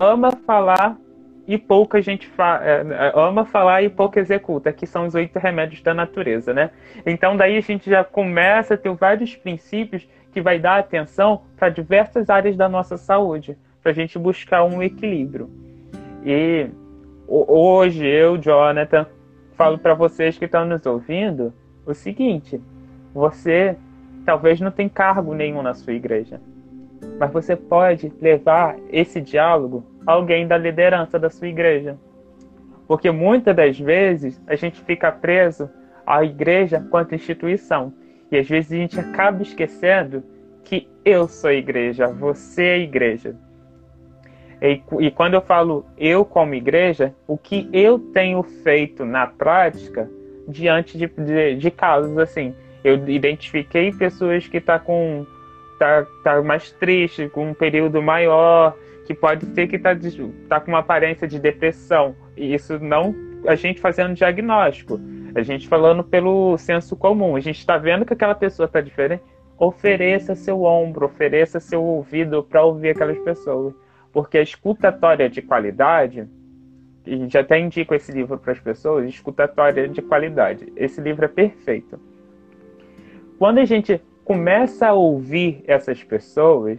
ama falar e pouca gente fa é, é, ama falar e pouco executa, que são os oito remédios da natureza, né? Então daí a gente já começa a ter vários princípios que vai dar atenção para diversas áreas da nossa saúde, para a gente buscar um equilíbrio. E hoje eu, Jonathan, falo para vocês que estão nos ouvindo o seguinte: você talvez não tenha cargo nenhum na sua igreja, mas você pode levar esse diálogo a alguém da liderança da sua igreja. Porque muitas das vezes a gente fica preso à igreja quanto instituição. E às vezes a gente acaba esquecendo que eu sou a igreja, você é a igreja. E, e, quando eu falo eu como igreja, o que eu tenho feito na prática diante de, de, de casos assim. Eu identifiquei pessoas que estão tá com tá, tá mais triste, com um período maior, que pode ser que tá, tá com uma aparência de depressão. E isso não a gente fazendo diagnóstico, a gente falando pelo senso comum. A gente está vendo que aquela pessoa está diferente. Ofereça seu ombro, ofereça seu ouvido para ouvir aquelas pessoas. Porque a escutatória de qualidade, a gente até indica esse livro para as pessoas, escutatória de qualidade. Esse livro é perfeito. Quando a gente começa a ouvir essas pessoas,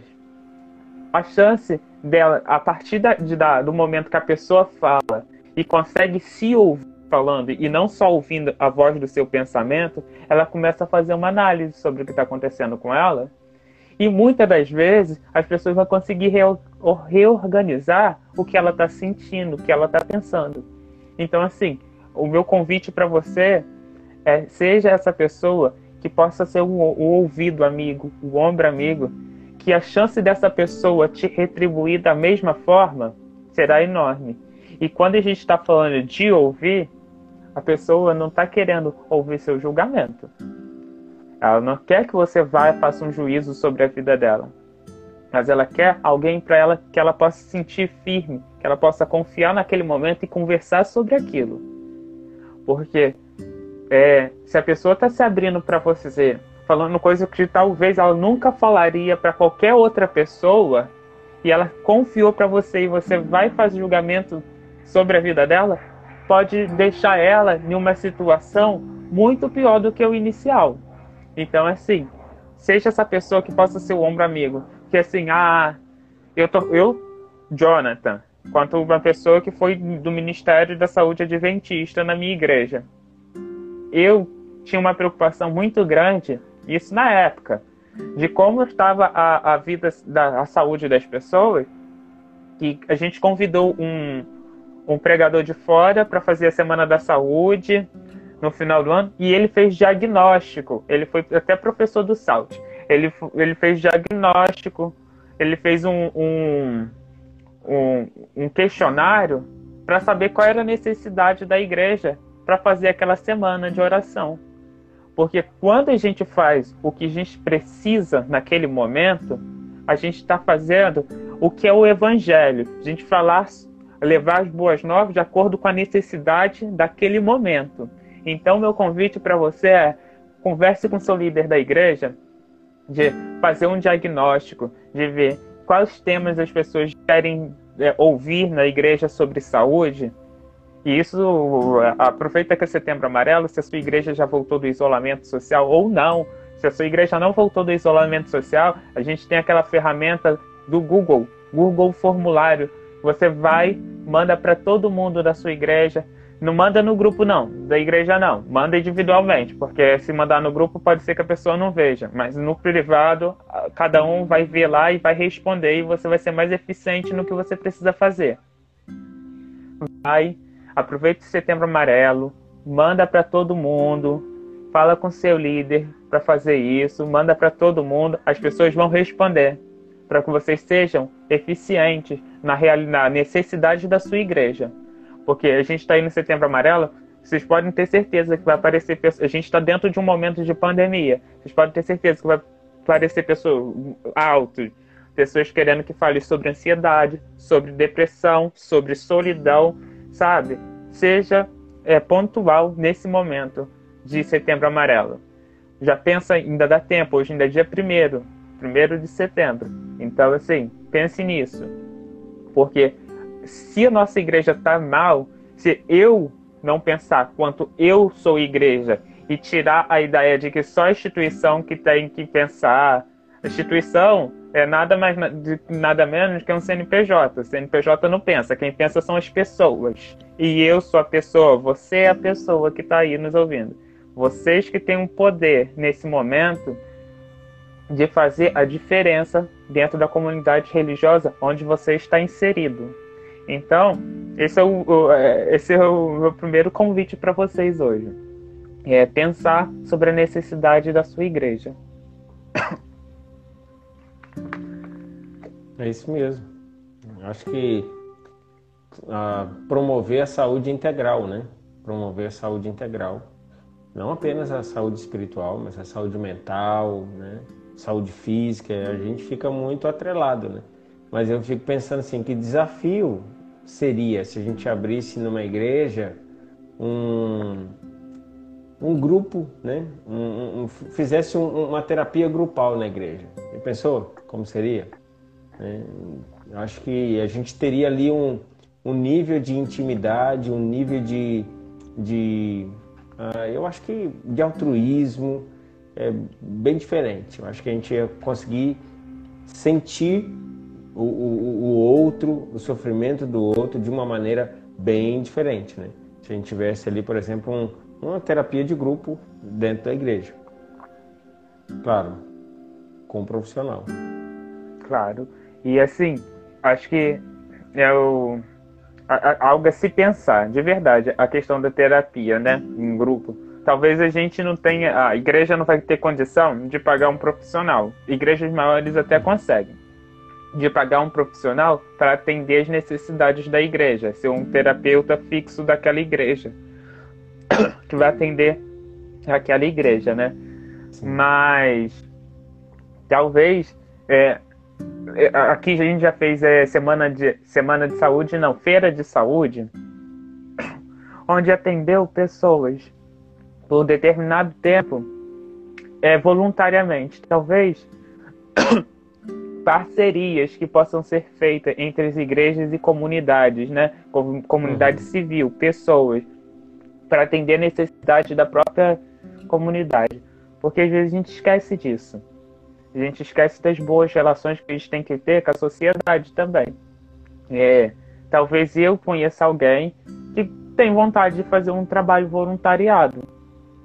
a chance dela, a partir da, de, da, do momento que a pessoa fala e consegue se ouvir falando e não só ouvindo a voz do seu pensamento, ela começa a fazer uma análise sobre o que está acontecendo com ela. E muitas das vezes as pessoas vão conseguir reorganizar o que ela está sentindo, o que ela está pensando. Então, assim, o meu convite para você é seja essa pessoa que possa ser o, o ouvido amigo, o ombro amigo, que a chance dessa pessoa te retribuir da mesma forma será enorme. E quando a gente está falando de ouvir, a pessoa não está querendo ouvir seu julgamento. Ela não quer que você vá e faça um juízo sobre a vida dela. Mas ela quer alguém para ela que ela possa se sentir firme, que ela possa confiar naquele momento e conversar sobre aquilo. Porque é, se a pessoa está se abrindo para você, falando coisa que talvez ela nunca falaria para qualquer outra pessoa, e ela confiou para você e você vai fazer julgamento sobre a vida dela, pode deixar ela em uma situação muito pior do que o inicial. Então, assim, seja essa pessoa que possa ser o ombro amigo. Que assim, ah, eu, tô, eu Jonathan, quanto uma pessoa que foi do Ministério da Saúde Adventista na minha igreja eu tinha uma preocupação muito grande, isso na época, de como estava a, a vida, da a saúde das pessoas. E a gente convidou um, um pregador de fora para fazer a Semana da Saúde no final do ano e ele fez diagnóstico. Ele foi até professor do SALT. Ele, ele fez diagnóstico, ele fez um, um, um, um questionário para saber qual era a necessidade da igreja para fazer aquela semana de oração. Porque quando a gente faz o que a gente precisa naquele momento, a gente está fazendo o que é o evangelho. A gente falar, levar as boas novas de acordo com a necessidade daquele momento. Então, meu convite para você é converse com seu líder da igreja, de fazer um diagnóstico, de ver quais temas as pessoas querem é, ouvir na igreja sobre saúde e isso aproveita que é setembro amarelo, se a sua igreja já voltou do isolamento social ou não. Se a sua igreja não voltou do isolamento social, a gente tem aquela ferramenta do Google, Google Formulário. Você vai, manda para todo mundo da sua igreja. Não manda no grupo, não, da igreja não. Manda individualmente, porque se mandar no grupo pode ser que a pessoa não veja. Mas no privado, cada um vai ver lá e vai responder, e você vai ser mais eficiente no que você precisa fazer. Vai Aproveite o Setembro Amarelo, manda para todo mundo, fala com seu líder para fazer isso, manda para todo mundo, as pessoas vão responder para que vocês sejam eficientes na, real, na necessidade da sua igreja. Porque a gente está aí no Setembro Amarelo, vocês podem ter certeza que vai aparecer pessoas. A gente está dentro de um momento de pandemia. Vocês podem ter certeza que vai aparecer pessoas altas, pessoas querendo que fale sobre ansiedade, sobre depressão, sobre solidão sabe? Seja é, pontual nesse momento de setembro amarelo. Já pensa, ainda dá tempo, hoje ainda é dia primeiro, primeiro de setembro. Então, assim, pense nisso. Porque se a nossa igreja está mal, se eu não pensar quanto eu sou igreja e tirar a ideia de que só a instituição que tem que pensar, a instituição é nada mais nada menos que um CNPJ. O CNPJ não pensa, quem pensa são as pessoas. E eu sou a pessoa, você é a pessoa que está aí nos ouvindo. Vocês que têm um poder nesse momento de fazer a diferença dentro da comunidade religiosa onde você está inserido. Então, esse é o, é, esse é o meu primeiro convite para vocês hoje. É pensar sobre a necessidade da sua igreja. É isso mesmo. Acho que ah, promover a saúde integral, né? Promover a saúde integral. Não apenas a saúde espiritual, mas a saúde mental, né? Saúde física. A gente fica muito atrelado, né? Mas eu fico pensando assim, que desafio seria se a gente abrisse numa igreja um, um grupo, né? Um, um, fizesse uma terapia grupal na igreja. E pensou como seria? É, acho que a gente teria ali um, um nível de intimidade, um nível de, de uh, eu acho que de altruísmo é bem diferente. Eu acho que a gente ia conseguir sentir o, o, o outro, o sofrimento do outro de uma maneira bem diferente, né? Se a gente tivesse ali, por exemplo, um, uma terapia de grupo dentro da igreja. Claro, com um profissional. Claro. E assim, acho que é o, a, algo a se pensar, de verdade, a questão da terapia, né, em grupo. Talvez a gente não tenha, a igreja não vai ter condição de pagar um profissional. Igrejas maiores até conseguem de pagar um profissional para atender as necessidades da igreja, ser um terapeuta fixo daquela igreja, que vai atender aquela igreja, né? Mas talvez é, é, aqui a gente já fez é, semana de semana de saúde, não, feira de saúde, onde atendeu pessoas por determinado tempo é, voluntariamente. Talvez parcerias que possam ser feitas entre as igrejas e comunidades, né? Comunidade uhum. civil, pessoas, para atender a necessidade da própria comunidade. Porque às vezes a gente esquece disso. A gente esquece das boas relações que a gente tem que ter com a sociedade também. É, talvez eu conheça alguém que tem vontade de fazer um trabalho voluntariado.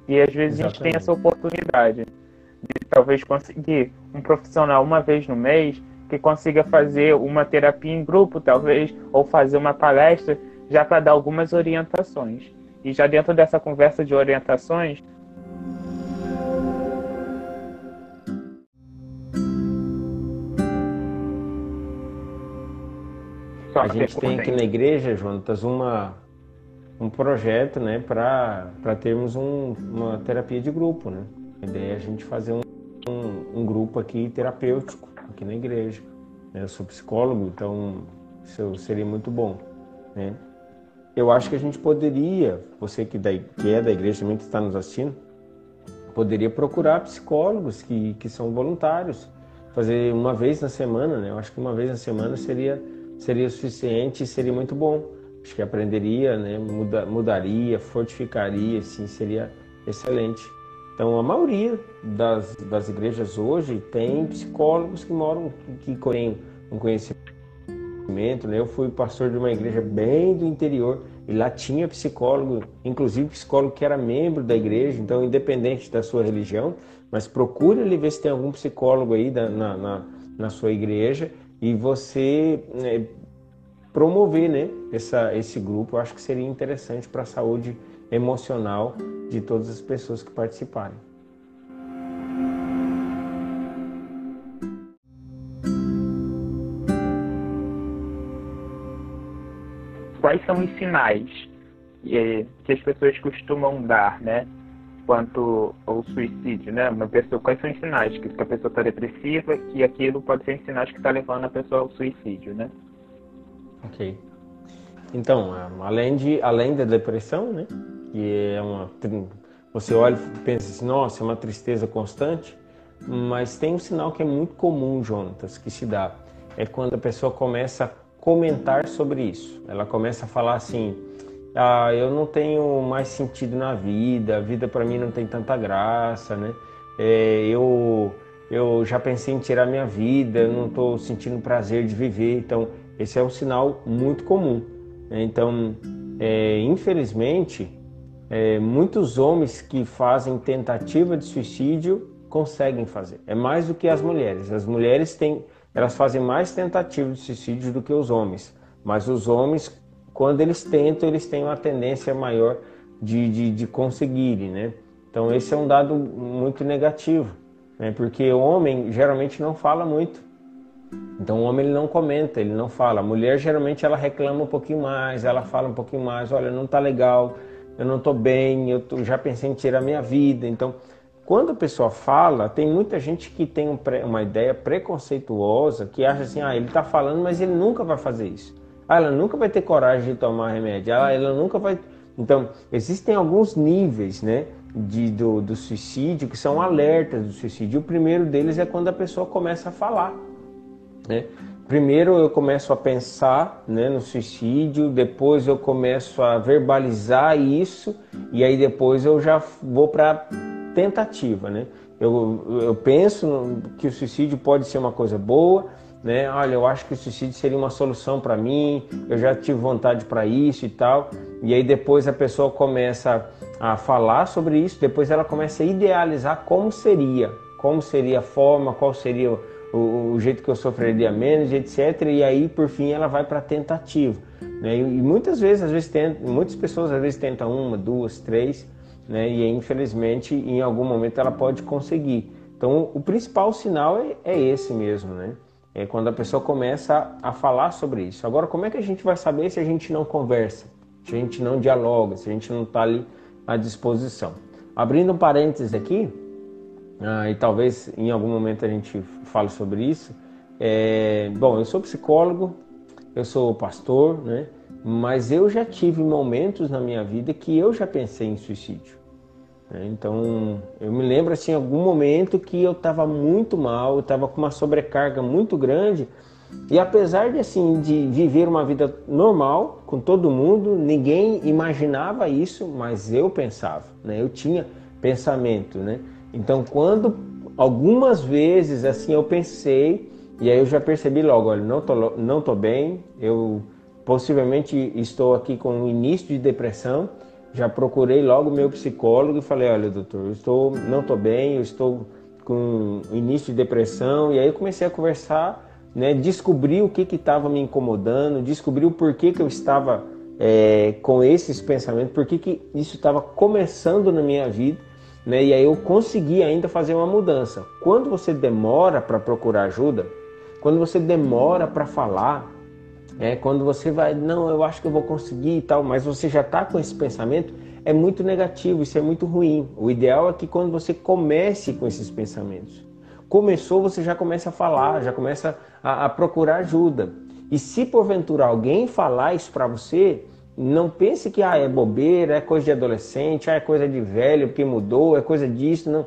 E às vezes Exatamente. a gente tem essa oportunidade de talvez conseguir um profissional uma vez no mês que consiga fazer uma terapia em grupo, talvez, ou fazer uma palestra, já para dar algumas orientações. E já dentro dessa conversa de orientações, a gente tem aqui na igreja, Jonatas, uma, um projeto né, para termos um, uma terapia de grupo. Né? A ideia é a gente fazer um, um, um grupo aqui terapêutico aqui na igreja. Eu sou psicólogo, então isso seria muito bom. Né? Eu acho que a gente poderia, você que, da, que é da igreja também que está nos assistindo, poderia procurar psicólogos que, que são voluntários, fazer uma vez na semana, né? Eu acho que uma vez na semana seria seria suficiente e seria muito bom. Acho que aprenderia, né? Muda, mudaria, fortificaria, assim, seria excelente. Então, a maioria das, das igrejas hoje tem psicólogos que moram, que têm um conhecimento. Né? Eu fui pastor de uma igreja bem do interior e lá tinha psicólogo, inclusive psicólogo que era membro da igreja, então, independente da sua religião, mas procure ali ver se tem algum psicólogo aí na, na, na sua igreja e você né, promover né, essa, esse grupo, eu acho que seria interessante para a saúde emocional de todas as pessoas que participarem. Quais são os sinais que as pessoas costumam dar, né? quanto ao suicídio, né? Uma pessoa, quais são os sinais que a pessoa está depressiva e aquilo pode ser sinais que está levando a pessoa ao suicídio, né? Ok. Então, além de além da depressão, né? Que é uma você olha e pensa assim, nossa, é uma tristeza constante, mas tem um sinal que é muito comum, Jonatas, que se dá é quando a pessoa começa a comentar sobre isso. Ela começa a falar assim, ah, eu não tenho mais sentido na vida, a vida para mim não tem tanta graça, né? É, eu, eu já pensei em tirar minha vida, eu não estou sentindo prazer de viver, então esse é um sinal muito comum. Né? Então, é, infelizmente, é, muitos homens que fazem tentativa de suicídio conseguem fazer. É mais do que as mulheres. As mulheres têm, elas fazem mais tentativa de suicídio do que os homens, mas os homens quando eles tentam, eles têm uma tendência maior de, de, de conseguirem, né? Então esse é um dado muito negativo, né? Porque o homem geralmente não fala muito. Então o homem ele não comenta, ele não fala. A mulher geralmente ela reclama um pouquinho mais, ela fala um pouquinho mais, olha, não tá legal, eu não tô bem, eu tô, já pensei em tirar minha vida. Então, quando a pessoa fala, tem muita gente que tem um, uma ideia preconceituosa, que acha assim, ah, ele tá falando, mas ele nunca vai fazer isso. Ah, ela nunca vai ter coragem de tomar remédio. Ah, ela nunca vai. Então, existem alguns níveis, né? De, do, do suicídio que são alertas do suicídio. O primeiro deles é quando a pessoa começa a falar. Né? Primeiro eu começo a pensar né, no suicídio, depois eu começo a verbalizar isso e aí depois eu já vou para tentativa. Né? Eu, eu penso que o suicídio pode ser uma coisa boa, né? Olha, eu acho que o suicídio seria uma solução para mim, eu já tive vontade para isso e tal. E aí depois a pessoa começa a falar sobre isso, depois ela começa a idealizar como seria, como seria a forma, qual seria o, o, jeito que eu sofreria menos, etc. E aí por fim ela vai para a tentativa. Né? E, e, muitas vezes, às vezes tenta, muitas pessoas às vezes tentam uma, duas, três, né? E infelizmente em algum momento ela pode conseguir. Então o principal sinal é, é esse mesmo, né? É quando a pessoa começa a falar sobre isso. Agora, como é que a gente vai saber se a gente não conversa, se a gente não dialoga, se a gente não está ali à disposição? Abrindo um parênteses aqui, ah, e talvez em algum momento a gente fale sobre isso. É, bom, eu sou psicólogo, eu sou pastor, né? Mas eu já tive momentos na minha vida que eu já pensei em suicídio. Né? Então, eu me lembro assim, algum momento que eu estava muito mal, eu estava com uma sobrecarga muito grande. E apesar de assim de viver uma vida normal com todo mundo, ninguém imaginava isso, mas eu pensava, né? Eu tinha pensamento, né? Então, quando algumas vezes assim eu pensei e aí eu já percebi logo, olha, não tô não tô bem, eu possivelmente estou aqui com um início de depressão já procurei logo meu psicólogo e falei, olha, doutor, eu estou, não estou bem, eu estou com início de depressão. E aí eu comecei a conversar, né, descobri o que estava me incomodando, descobri o porquê que eu estava é, com esses pensamentos, por que isso estava começando na minha vida. Né, e aí eu consegui ainda fazer uma mudança. Quando você demora para procurar ajuda, quando você demora para falar, É quando você vai, não, eu acho que eu vou conseguir e tal, mas você já está com esse pensamento, é muito negativo, isso é muito ruim. O ideal é que quando você comece com esses pensamentos. Começou, você já começa a falar, já começa a, a procurar ajuda. E se porventura alguém falar isso para você, não pense que ah, é bobeira, é coisa de adolescente, ah, é coisa de velho que mudou, é coisa disso. Não.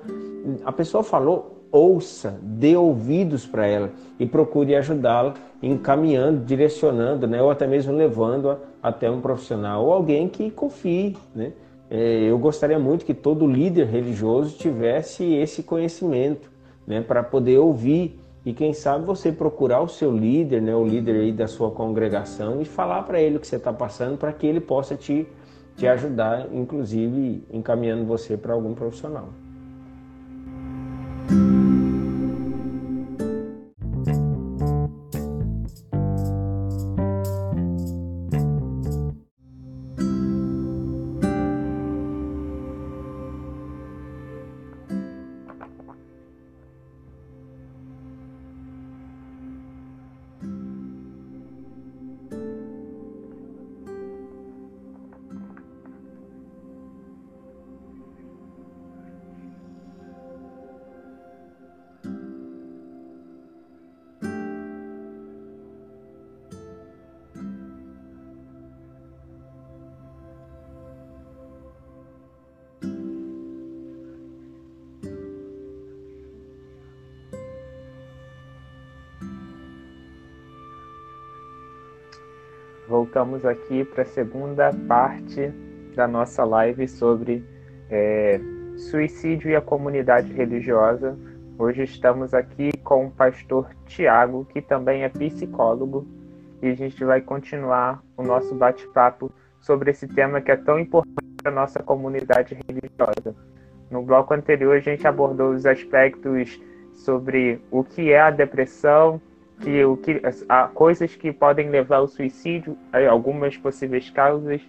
A pessoa falou, ouça, dê ouvidos para ela e procure ajudá-la, encaminhando, direcionando, né, ou até mesmo levando-a até um profissional ou alguém que confie. Né? É, eu gostaria muito que todo líder religioso tivesse esse conhecimento né, para poder ouvir e quem sabe você procurar o seu líder, né, o líder aí da sua congregação e falar para ele o que você está passando para que ele possa te, te ajudar, inclusive encaminhando você para algum profissional. Voltamos aqui para a segunda parte da nossa live sobre é, suicídio e a comunidade religiosa. Hoje estamos aqui com o pastor Tiago, que também é psicólogo, e a gente vai continuar o nosso bate-papo sobre esse tema que é tão importante para a nossa comunidade religiosa. No bloco anterior, a gente abordou os aspectos sobre o que é a depressão, que o que há coisas que podem levar ao suicídio, algumas possíveis causas,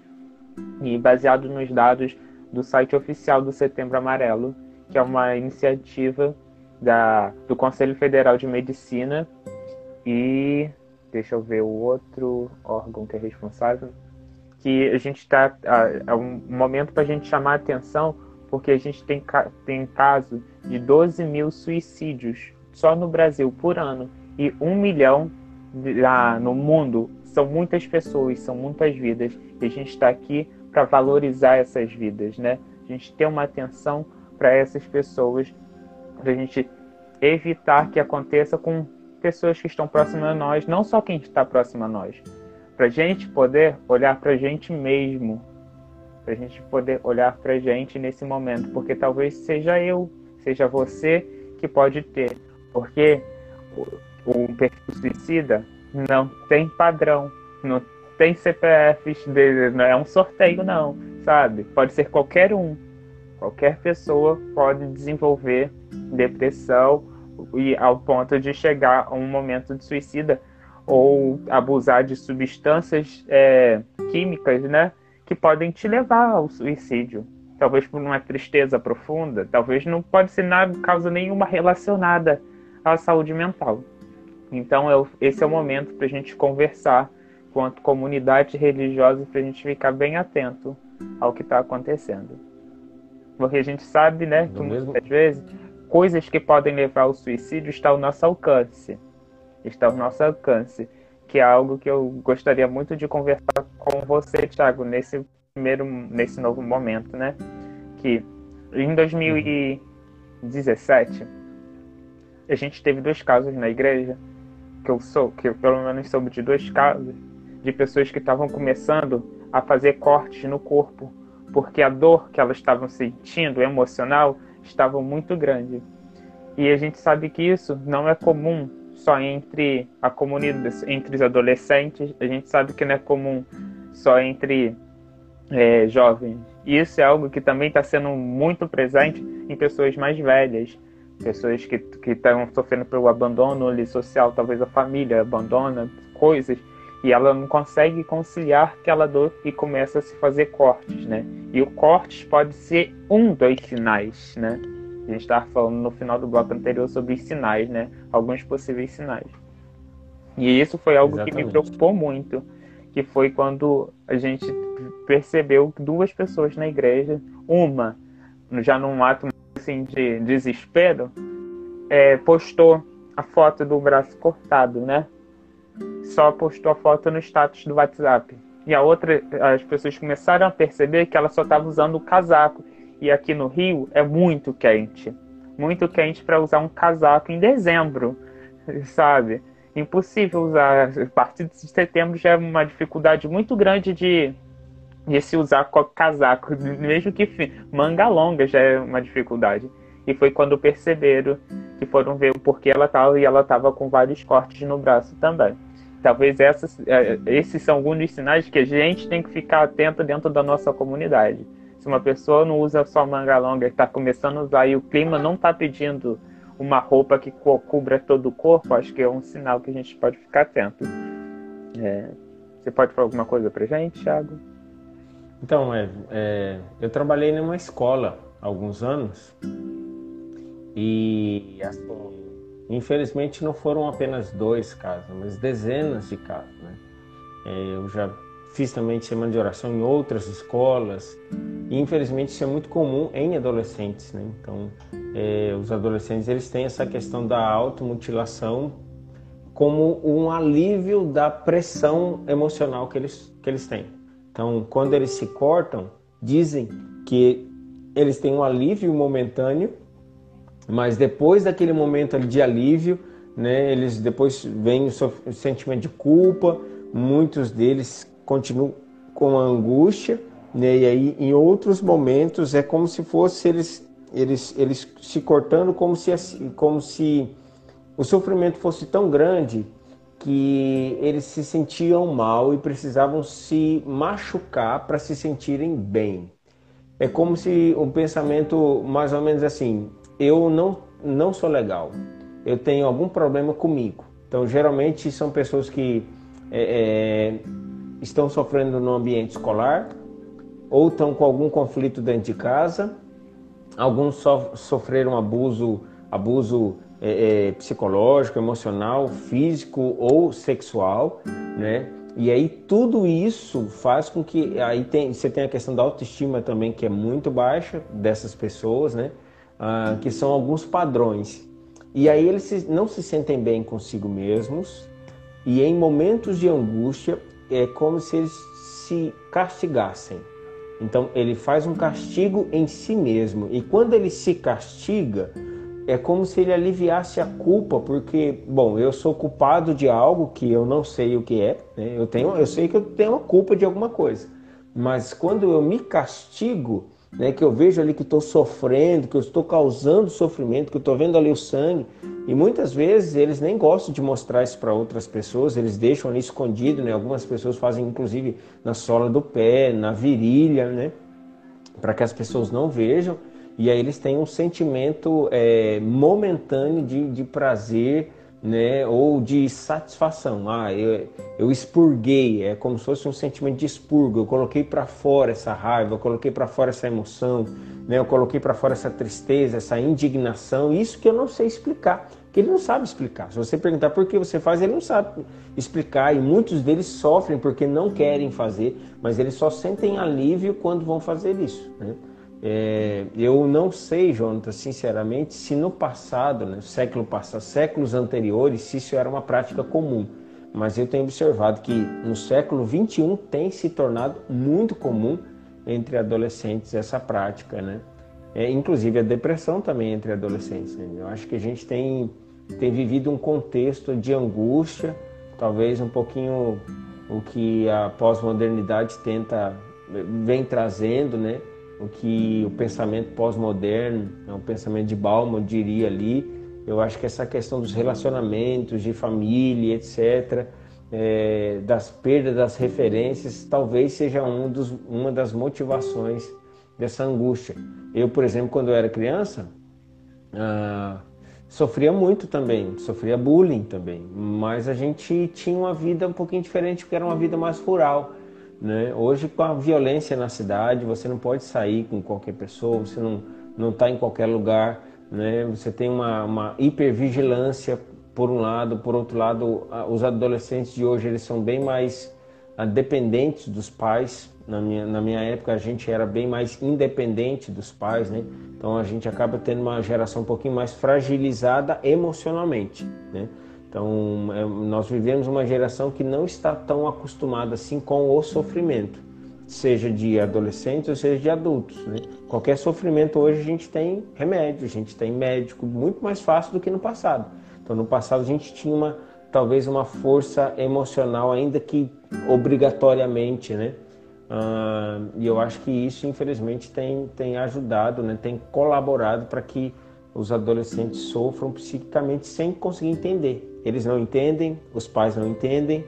e baseado nos dados do site oficial do Setembro Amarelo, que é uma iniciativa da, do Conselho Federal de Medicina e deixa eu ver o outro órgão que é responsável, que a gente está é um momento para a gente chamar a atenção porque a gente tem, tem caso de 12 mil suicídios só no Brasil por ano e um milhão lá no mundo. São muitas pessoas, são muitas vidas e a gente está aqui para valorizar essas vidas, né? A gente ter uma atenção para essas pessoas, para a gente evitar que aconteça com pessoas que estão próximas a nós, não só quem está próximo a nós, para a gente poder olhar para a gente mesmo, para a gente poder olhar para a gente nesse momento, porque talvez seja eu, seja você que pode ter, porque o perfil suicida não tem padrão, não tem CPFs, não é um sorteio não, sabe? Pode ser qualquer um. Qualquer pessoa pode desenvolver depressão e ao ponto de chegar a um momento de suicida ou abusar de substâncias é, químicas, né, que podem te levar ao suicídio. Talvez por uma tristeza profunda, talvez não pode ser nada, causa nenhuma relacionada à saúde mental. Então, eu, esse é o momento para a gente conversar quanto comunidade religiosa, para a gente ficar bem atento ao que está acontecendo. Porque a gente sabe, né, que mesmo... muitas vezes coisas que podem levar ao suicídio estão ao nosso alcance. Está ao nosso alcance. Que é algo que eu gostaria muito de conversar com você, Thiago, nesse primeiro, nesse novo momento, né? Que em 2017 a gente teve dois casos na igreja que eu sou, que eu pelo menos soube de dois casos de pessoas que estavam começando a fazer cortes no corpo, porque a dor que elas estavam sentindo, emocional, estava muito grande. E a gente sabe que isso não é comum só entre a comunidade, entre os adolescentes, a gente sabe que não é comum só entre é, jovens. Isso é algo que também está sendo muito presente em pessoas mais velhas, pessoas que estão sofrendo pelo abandono ali, social, talvez a família abandona coisas e ela não consegue conciliar aquela dor e começa a se fazer cortes, né? E o cortes pode ser um dos sinais, né? A gente estava falando no final do bloco anterior sobre sinais, né? Alguns possíveis sinais. E isso foi algo Exatamente. que me preocupou muito, que foi quando a gente percebeu duas pessoas na igreja, uma já num ato assim de desespero, é, postou a foto do braço cortado, né? Só postou a foto no status do WhatsApp. E a outra, as pessoas começaram a perceber que ela só estava usando o casaco. E aqui no Rio é muito quente. Muito quente para usar um casaco em dezembro, sabe? Impossível usar. A partir de setembro já é uma dificuldade muito grande de, de se usar casaco. Mesmo que manga longa já é uma dificuldade. E foi quando perceberam que foram ver o porquê ela estava e ela estava com vários cortes no braço também. Talvez essas, é, esses são alguns dos sinais que a gente tem que ficar atento dentro da nossa comunidade. Se uma pessoa não usa só manga longa e está começando a usar e o clima não está pedindo uma roupa que co cubra todo o corpo, acho que é um sinal que a gente pode ficar atento. É, você pode falar alguma coisa para gente, Thiago? Então, é, é, eu trabalhei numa escola há alguns anos e assim, infelizmente não foram apenas dois casos, mas dezenas de casos. Né? É, eu já fiz também semana de oração em outras escolas e infelizmente isso é muito comum em adolescentes. Né? Então, é, os adolescentes eles têm essa questão da automutilação como um alívio da pressão emocional que eles, que eles têm. Então, quando eles se cortam, dizem que eles têm um alívio momentâneo mas depois daquele momento de alívio, né, eles depois vem o sentimento de culpa, muitos deles continuam com a angústia, né, e aí em outros momentos é como se fosse eles eles eles se cortando como se como se o sofrimento fosse tão grande que eles se sentiam mal e precisavam se machucar para se sentirem bem. É como se um pensamento mais ou menos assim, eu não, não sou legal, eu tenho algum problema comigo. Então, geralmente são pessoas que é, é, estão sofrendo no ambiente escolar ou estão com algum conflito dentro de casa. Alguns so, sofreram abuso, abuso é, é psicológico, emocional, físico ou sexual, né? E aí tudo isso faz com que aí tem, você tem a questão da autoestima também que é muito baixa dessas pessoas, né? ah, que são alguns padrões. E aí eles não se sentem bem consigo mesmos, e em momentos de angústia é como se eles se castigassem. Então ele faz um castigo em si mesmo, e quando ele se castiga, é como se ele aliviasse a culpa, porque, bom, eu sou culpado de algo que eu não sei o que é, né? eu, tenho, eu sei que eu tenho a culpa de alguma coisa, mas quando eu me castigo, né, que eu vejo ali que estou sofrendo, que eu estou causando sofrimento, que eu estou vendo ali o sangue. E muitas vezes eles nem gostam de mostrar isso para outras pessoas, eles deixam ali escondido, né? Algumas pessoas fazem inclusive na sola do pé, na virilha, né? Para que as pessoas não vejam. E aí eles têm um sentimento é, momentâneo de, de prazer, né? Ou de satisfação. Ah, eu, eu expurguei, é como se fosse um sentimento de expurgo. Eu coloquei para fora essa raiva, eu coloquei para fora essa emoção, né? Eu coloquei para fora essa tristeza, essa indignação. Isso que eu não sei explicar, que ele não sabe explicar. Se você perguntar por que você faz, ele não sabe explicar. E muitos deles sofrem porque não querem fazer, mas eles só sentem alívio quando vão fazer isso. Né? É, eu não sei, Jonathan, sinceramente, se no passado, né, século passado, séculos anteriores, se isso era uma prática comum. Mas eu tenho observado que no século 21 tem se tornado muito comum entre adolescentes essa prática, né? É, inclusive a depressão também entre adolescentes. Né? Eu acho que a gente tem, tem vivido um contexto de angústia, talvez um pouquinho o que a pós-modernidade tenta vem trazendo, né? O que o pensamento pós-moderno, é um pensamento de Bauman diria ali. Eu acho que essa questão dos relacionamentos, de família, etc., é, das perdas das referências, talvez seja um dos, uma das motivações dessa angústia. Eu, por exemplo, quando eu era criança, ah, sofria muito também, sofria bullying também, mas a gente tinha uma vida um pouquinho diferente, porque era uma vida mais rural. Né? Hoje, com a violência na cidade, você não pode sair com qualquer pessoa, você não está em qualquer lugar, né? você tem uma, uma hipervigilância por um lado, por outro lado, os adolescentes de hoje eles são bem mais ah, dependentes dos pais. Na minha, na minha época a gente era bem mais independente dos pais, né? Então a gente acaba tendo uma geração um pouquinho mais fragilizada emocionalmente, né? Então é, nós vivemos uma geração que não está tão acostumada assim com o sofrimento, seja de adolescentes ou seja de adultos, né? Qualquer sofrimento hoje a gente tem remédio, a gente tem médico muito mais fácil do que no passado. Então no passado a gente tinha uma talvez uma força emocional ainda que obrigatoriamente, né? Uh, e eu acho que isso, infelizmente, tem, tem ajudado, né? tem colaborado para que os adolescentes sofram psiquicamente sem conseguir entender. Eles não entendem, os pais não entendem,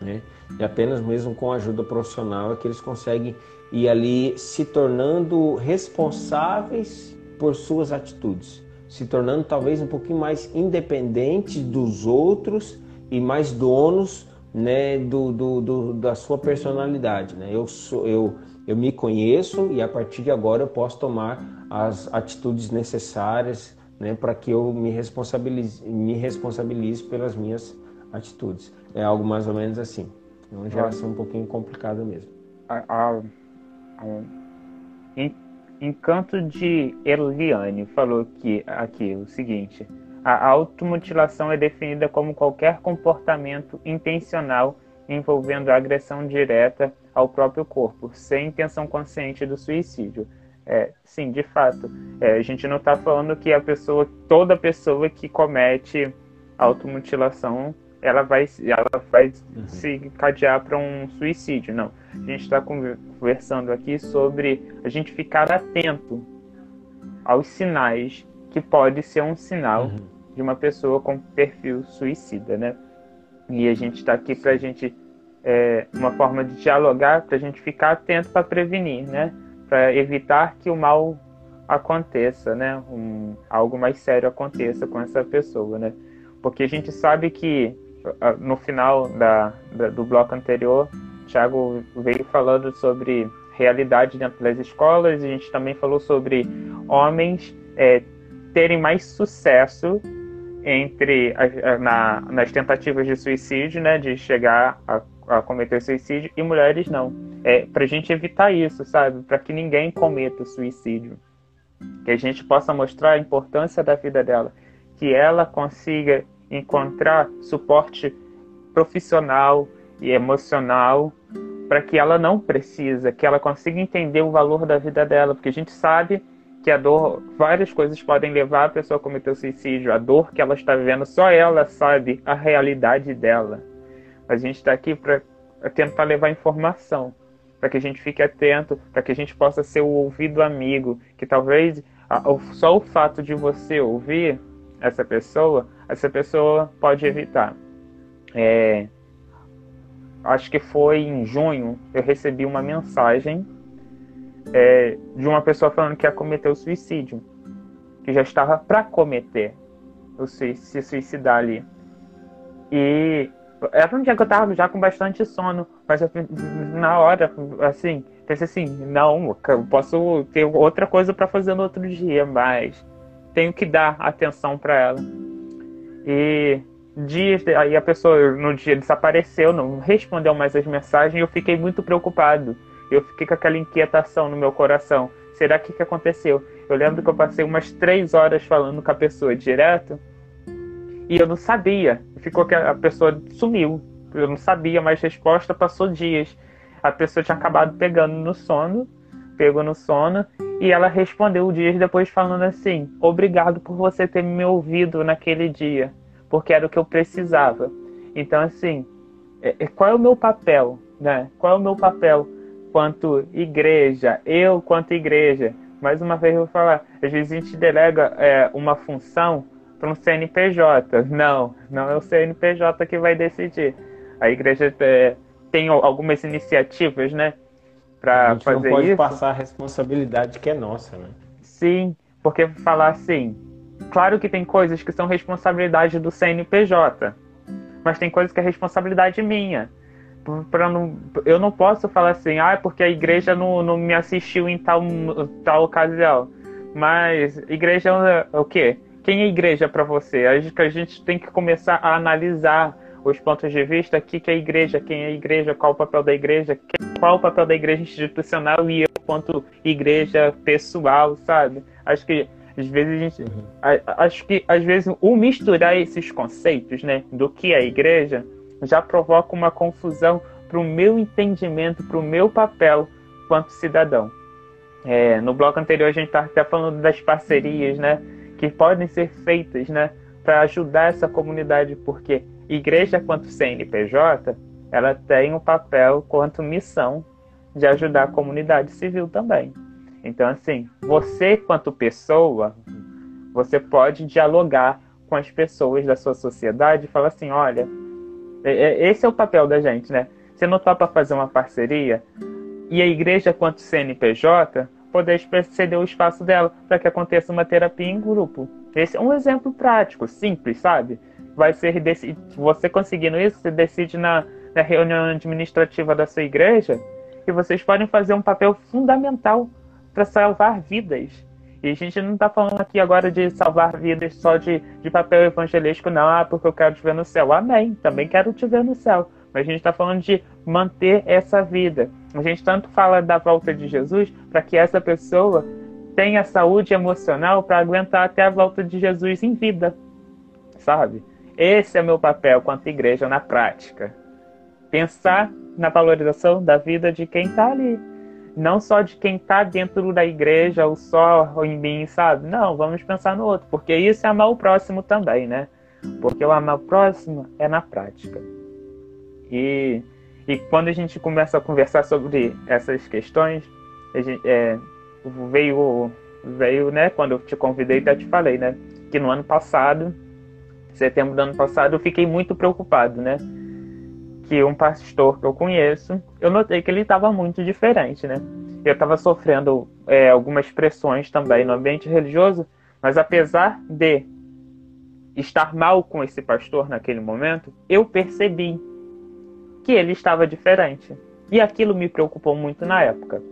né? e apenas mesmo com a ajuda profissional é que eles conseguem ir ali se tornando responsáveis por suas atitudes, se tornando talvez um pouquinho mais independentes dos outros e mais donos né, do, do, do, da sua personalidade. Né? Eu, sou, eu, eu me conheço e a partir de agora eu posso tomar as atitudes necessárias né, para que eu me responsabilize, me responsabilize pelas minhas atitudes. É algo mais ou menos assim. É uma geração um pouquinho complicada mesmo. A, a, Encanto de Eliane falou que, aqui o seguinte: a automutilação é definida como qualquer comportamento intencional envolvendo agressão direta ao próprio corpo, sem intenção consciente do suicídio. É, sim, de fato. É, a gente não está falando que a pessoa, toda pessoa que comete automutilação, ela vai, ela vai uhum. se cadear para um suicídio. Não. A gente está conversando aqui sobre a gente ficar atento aos sinais que pode ser um sinal uhum. de uma pessoa com perfil suicida, né? E a gente está aqui para a gente é, uma forma de dialogar, para a gente ficar atento para prevenir, né? Para evitar que o mal aconteça, né? Um, algo mais sério aconteça com essa pessoa, né? Porque a gente sabe que no final da, da do bloco anterior, Thiago veio falando sobre realidade dentro das escolas, a gente também falou sobre homens é, terem mais sucesso entre a, na, nas tentativas de suicídio, né, de chegar a, a cometer suicídio, e mulheres não. É para a gente evitar isso, sabe? Para que ninguém cometa suicídio, que a gente possa mostrar a importância da vida dela, que ela consiga encontrar suporte profissional e emocional para que ela não precisa, que ela consiga entender o valor da vida dela, porque a gente sabe que a dor, várias coisas podem levar a pessoa a cometer o suicídio. A dor que ela está vivendo, só ela sabe a realidade dela. A gente está aqui para tentar levar informação, para que a gente fique atento, para que a gente possa ser o ouvido amigo, que talvez só o fato de você ouvir essa pessoa, essa pessoa pode evitar. É, acho que foi em junho, eu recebi uma mensagem é, de uma pessoa falando que ia cometer o suicídio, que já estava para cometer, se suicidar ali. E era um dia que eu estava já com bastante sono, mas eu, na hora, assim, pensei assim, não, eu posso ter outra coisa para fazer no outro dia, mas tenho que dar atenção para ela. E dias, aí a pessoa no dia desapareceu, não respondeu mais as mensagens, e eu fiquei muito preocupado eu fiquei com aquela inquietação no meu coração. Será que que aconteceu? Eu lembro que eu passei umas três horas falando com a pessoa direto e eu não sabia. Ficou que a pessoa sumiu. Eu não sabia mais resposta, passou dias. A pessoa tinha acabado pegando no sono, pegou no sono, e ela respondeu dias depois falando assim: Obrigado por você ter me ouvido naquele dia, porque era o que eu precisava. Então, assim, é, é, qual é o meu papel? Né? Qual é o meu papel quanto igreja, eu quanto igreja. Mais uma vez eu vou falar, às vezes a gente delega é, uma função para um CNPJ. Não, não é o CNPJ que vai decidir. A igreja é, tem algumas iniciativas, né, para fazer isso. não pode isso. passar a responsabilidade que é nossa, né? Sim, porque falar assim, claro que tem coisas que são responsabilidade do CNPJ, mas tem coisas que é responsabilidade minha para não eu não posso falar assim ah é porque a igreja não, não me assistiu em tal tal ocasião mas igreja é o quê quem é igreja para você? Acho que a gente tem que começar a analisar os pontos de vista, o que é a igreja, quem é a igreja, qual o papel da igreja, qual o papel da igreja institucional e eu quanto igreja pessoal, sabe? Acho que às vezes a gente, uhum. acho que às vezes o misturar esses conceitos, né, do que é a igreja, já provoca uma confusão para o meu entendimento, para o meu papel quanto cidadão. É, no bloco anterior a gente estava até falando das parcerias, né? Que podem ser feitas, né? Para ajudar essa comunidade, porque igreja quanto CNPJ, ela tem um papel quanto missão de ajudar a comunidade civil também. Então, assim, você quanto pessoa, você pode dialogar com as pessoas da sua sociedade e falar assim, olha, é, é, esse é o papel da gente, né? Você não topa fazer uma parceria? e a igreja, quanto CNPJ, poder ceder o espaço dela para que aconteça uma terapia em grupo. Esse é um exemplo prático, simples, sabe? Vai ser você conseguindo isso, você decide na, na reunião administrativa da sua igreja e vocês podem fazer um papel fundamental para salvar vidas. E a gente não está falando aqui agora de salvar vidas só de, de papel evangelístico, não, ah, porque eu quero te ver no céu. Amém, também quero te ver no céu. Mas a gente está falando de manter essa vida. A gente tanto fala da volta de Jesus para que essa pessoa tenha saúde emocional para aguentar até a volta de Jesus em vida, sabe? Esse é meu papel quanto igreja na prática. Pensar na valorização da vida de quem está ali. Não só de quem está dentro da igreja ou só em mim, sabe? Não, vamos pensar no outro, porque isso é amar o próximo também, né? Porque o amar o próximo é na prática. E, e quando a gente começa a conversar sobre essas questões, gente, é, veio, veio, né, quando eu te convidei, até te falei, né, que no ano passado, setembro do ano passado, eu fiquei muito preocupado, né, que um pastor que eu conheço, eu notei que ele estava muito diferente, né, eu estava sofrendo é, algumas pressões também no ambiente religioso, mas apesar de estar mal com esse pastor naquele momento, eu percebi que ele estava diferente. E aquilo me preocupou muito na época.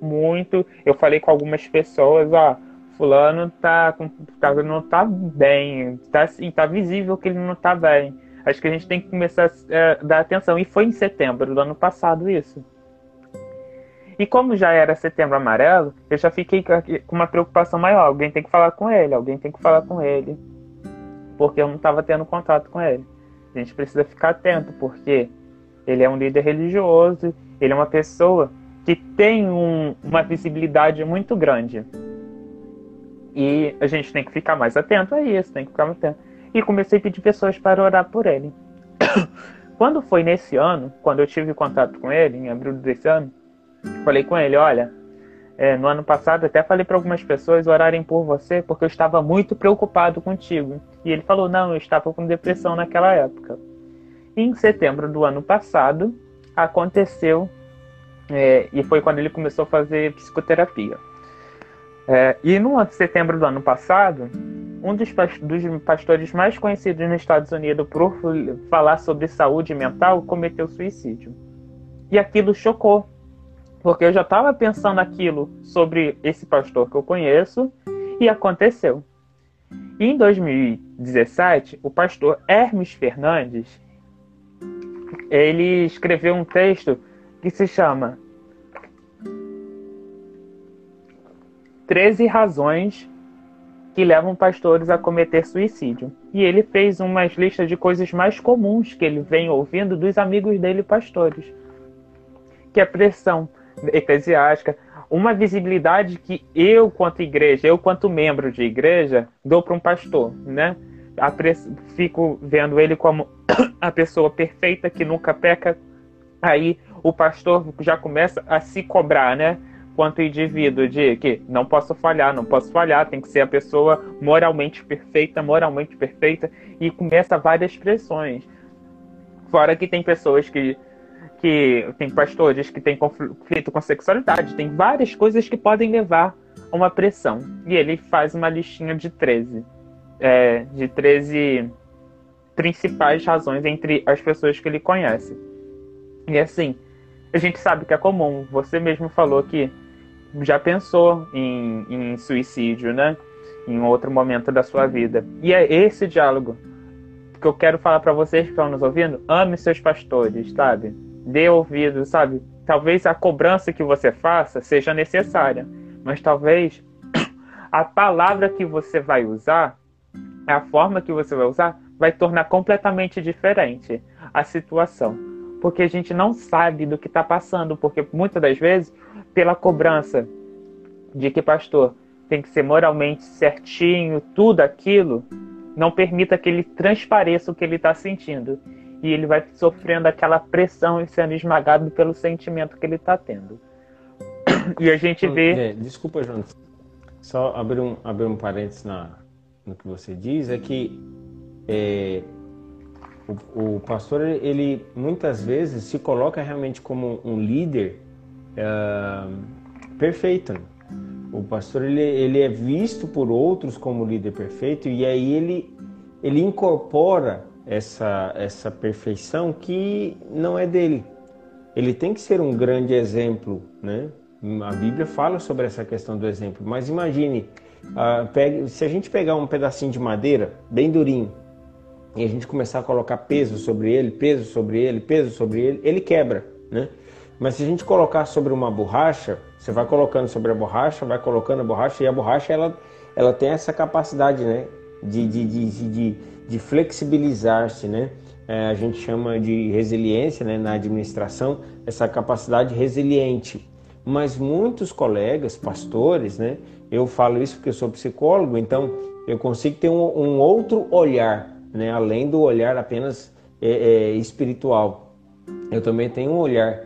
Muito. Eu falei com algumas pessoas, ó, fulano tá, tá não tá bem, tá, assim, tá visível que ele não tá bem. Acho que a gente tem que começar a é, dar atenção. E foi em setembro do ano passado isso. E como já era setembro amarelo, eu já fiquei com uma preocupação maior. Alguém tem que falar com ele, alguém tem que falar com ele. Porque eu não estava tendo contato com ele. A gente precisa ficar atento, porque ele é um líder religioso, ele é uma pessoa que tem um, uma visibilidade muito grande. E a gente tem que ficar mais atento a isso, tem que ficar mais atento. E comecei a pedir pessoas para orar por ele. quando foi nesse ano, quando eu tive contato com ele, em abril desse ano, falei com ele: olha, é, no ano passado até falei para algumas pessoas orarem por você porque eu estava muito preocupado contigo. E ele falou: não, eu estava com depressão naquela época. Em setembro do ano passado aconteceu, é, e foi quando ele começou a fazer psicoterapia. É, e no setembro do ano passado, um dos, dos pastores mais conhecidos nos Estados Unidos por falar sobre saúde mental cometeu suicídio. E aquilo chocou, porque eu já estava pensando aquilo sobre esse pastor que eu conheço e aconteceu. E em 2017, o pastor Hermes Fernandes ele escreveu um texto que se chama 13 razões que levam pastores a cometer suicídio. E ele fez umas listas de coisas mais comuns que ele vem ouvindo dos amigos dele pastores. Que é pressão eclesiástica, uma visibilidade que eu, quanto igreja, eu, quanto membro de igreja, dou para um pastor, né? Fico vendo ele como a pessoa perfeita que nunca peca. Aí o pastor já começa a se cobrar, né? Quanto indivíduo, de que não posso falhar, não posso falhar, tem que ser a pessoa moralmente perfeita, moralmente perfeita, e começa várias pressões. Fora que tem pessoas que que tem pastores que têm conflito com sexualidade, tem várias coisas que podem levar a uma pressão. E ele faz uma listinha de 13 é, de 13 principais razões entre as pessoas que ele conhece. E assim, a gente sabe que é comum. Você mesmo falou que já pensou em, em suicídio, né? em outro momento da sua vida. E é esse diálogo que eu quero falar para vocês que estão nos ouvindo. Ame seus pastores, sabe? Dê ouvido, sabe? Talvez a cobrança que você faça seja necessária, mas talvez a palavra que você vai usar, a forma que você vai usar, vai tornar completamente diferente a situação. Porque a gente não sabe do que está passando, porque muitas das vezes, pela cobrança de que pastor tem que ser moralmente certinho, tudo aquilo, não permita que ele transpareça o que ele está sentindo. E ele vai sofrendo aquela pressão e sendo esmagado pelo sentimento que ele está tendo. E a gente vê. Desculpa, João. Só abrir um, abrir um parênteses na, no que você diz, é que é, o, o, pastor, ele muitas vezes se coloca realmente como um líder é, perfeito. Né? O pastor ele, ele é visto por outros como líder perfeito e aí ele, ele incorpora essa, essa perfeição que não é dele. Ele tem que ser um grande exemplo, né? A Bíblia fala sobre essa questão do exemplo, mas imagine, pegue, se a gente pegar um pedacinho de madeira bem durinho e a gente começar a colocar peso sobre ele, peso sobre ele, peso sobre ele, ele quebra, né? Mas se a gente colocar sobre uma borracha, você vai colocando sobre a borracha, vai colocando a borracha e a borracha ela, ela tem essa capacidade, né? De, de, de, de, de flexibilizar-se, né? É, a gente chama de resiliência né? na administração, essa capacidade resiliente. Mas muitos colegas, pastores, né? Eu falo isso porque eu sou psicólogo, então eu consigo ter um, um outro olhar, né? Além do olhar apenas é, é, espiritual. Eu também tenho um olhar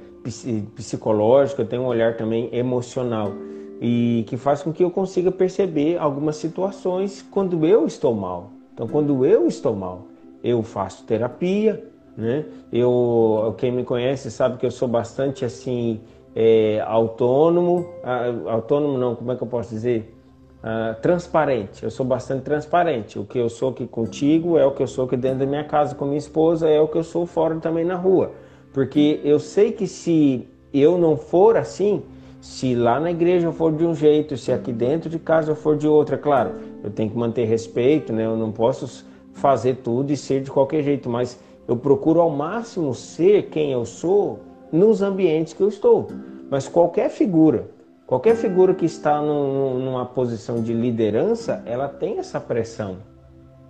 psicológico, eu tenho um olhar também emocional e que faz com que eu consiga perceber algumas situações quando eu estou mal. Então, quando eu estou mal, eu faço terapia, né? Eu, quem me conhece sabe que eu sou bastante assim é, autônomo, autônomo não, como é que eu posso dizer? Transparente. Eu sou bastante transparente. O que eu sou aqui contigo é o que eu sou aqui dentro da minha casa com minha esposa, é o que eu sou fora também na rua. Porque eu sei que se eu não for assim, se lá na igreja eu for de um jeito, se aqui dentro de casa eu for de outra, claro, eu tenho que manter respeito, né? Eu não posso fazer tudo e ser de qualquer jeito, mas eu procuro ao máximo ser quem eu sou nos ambientes que eu estou. Mas qualquer figura, qualquer figura que está num, numa posição de liderança, ela tem essa pressão.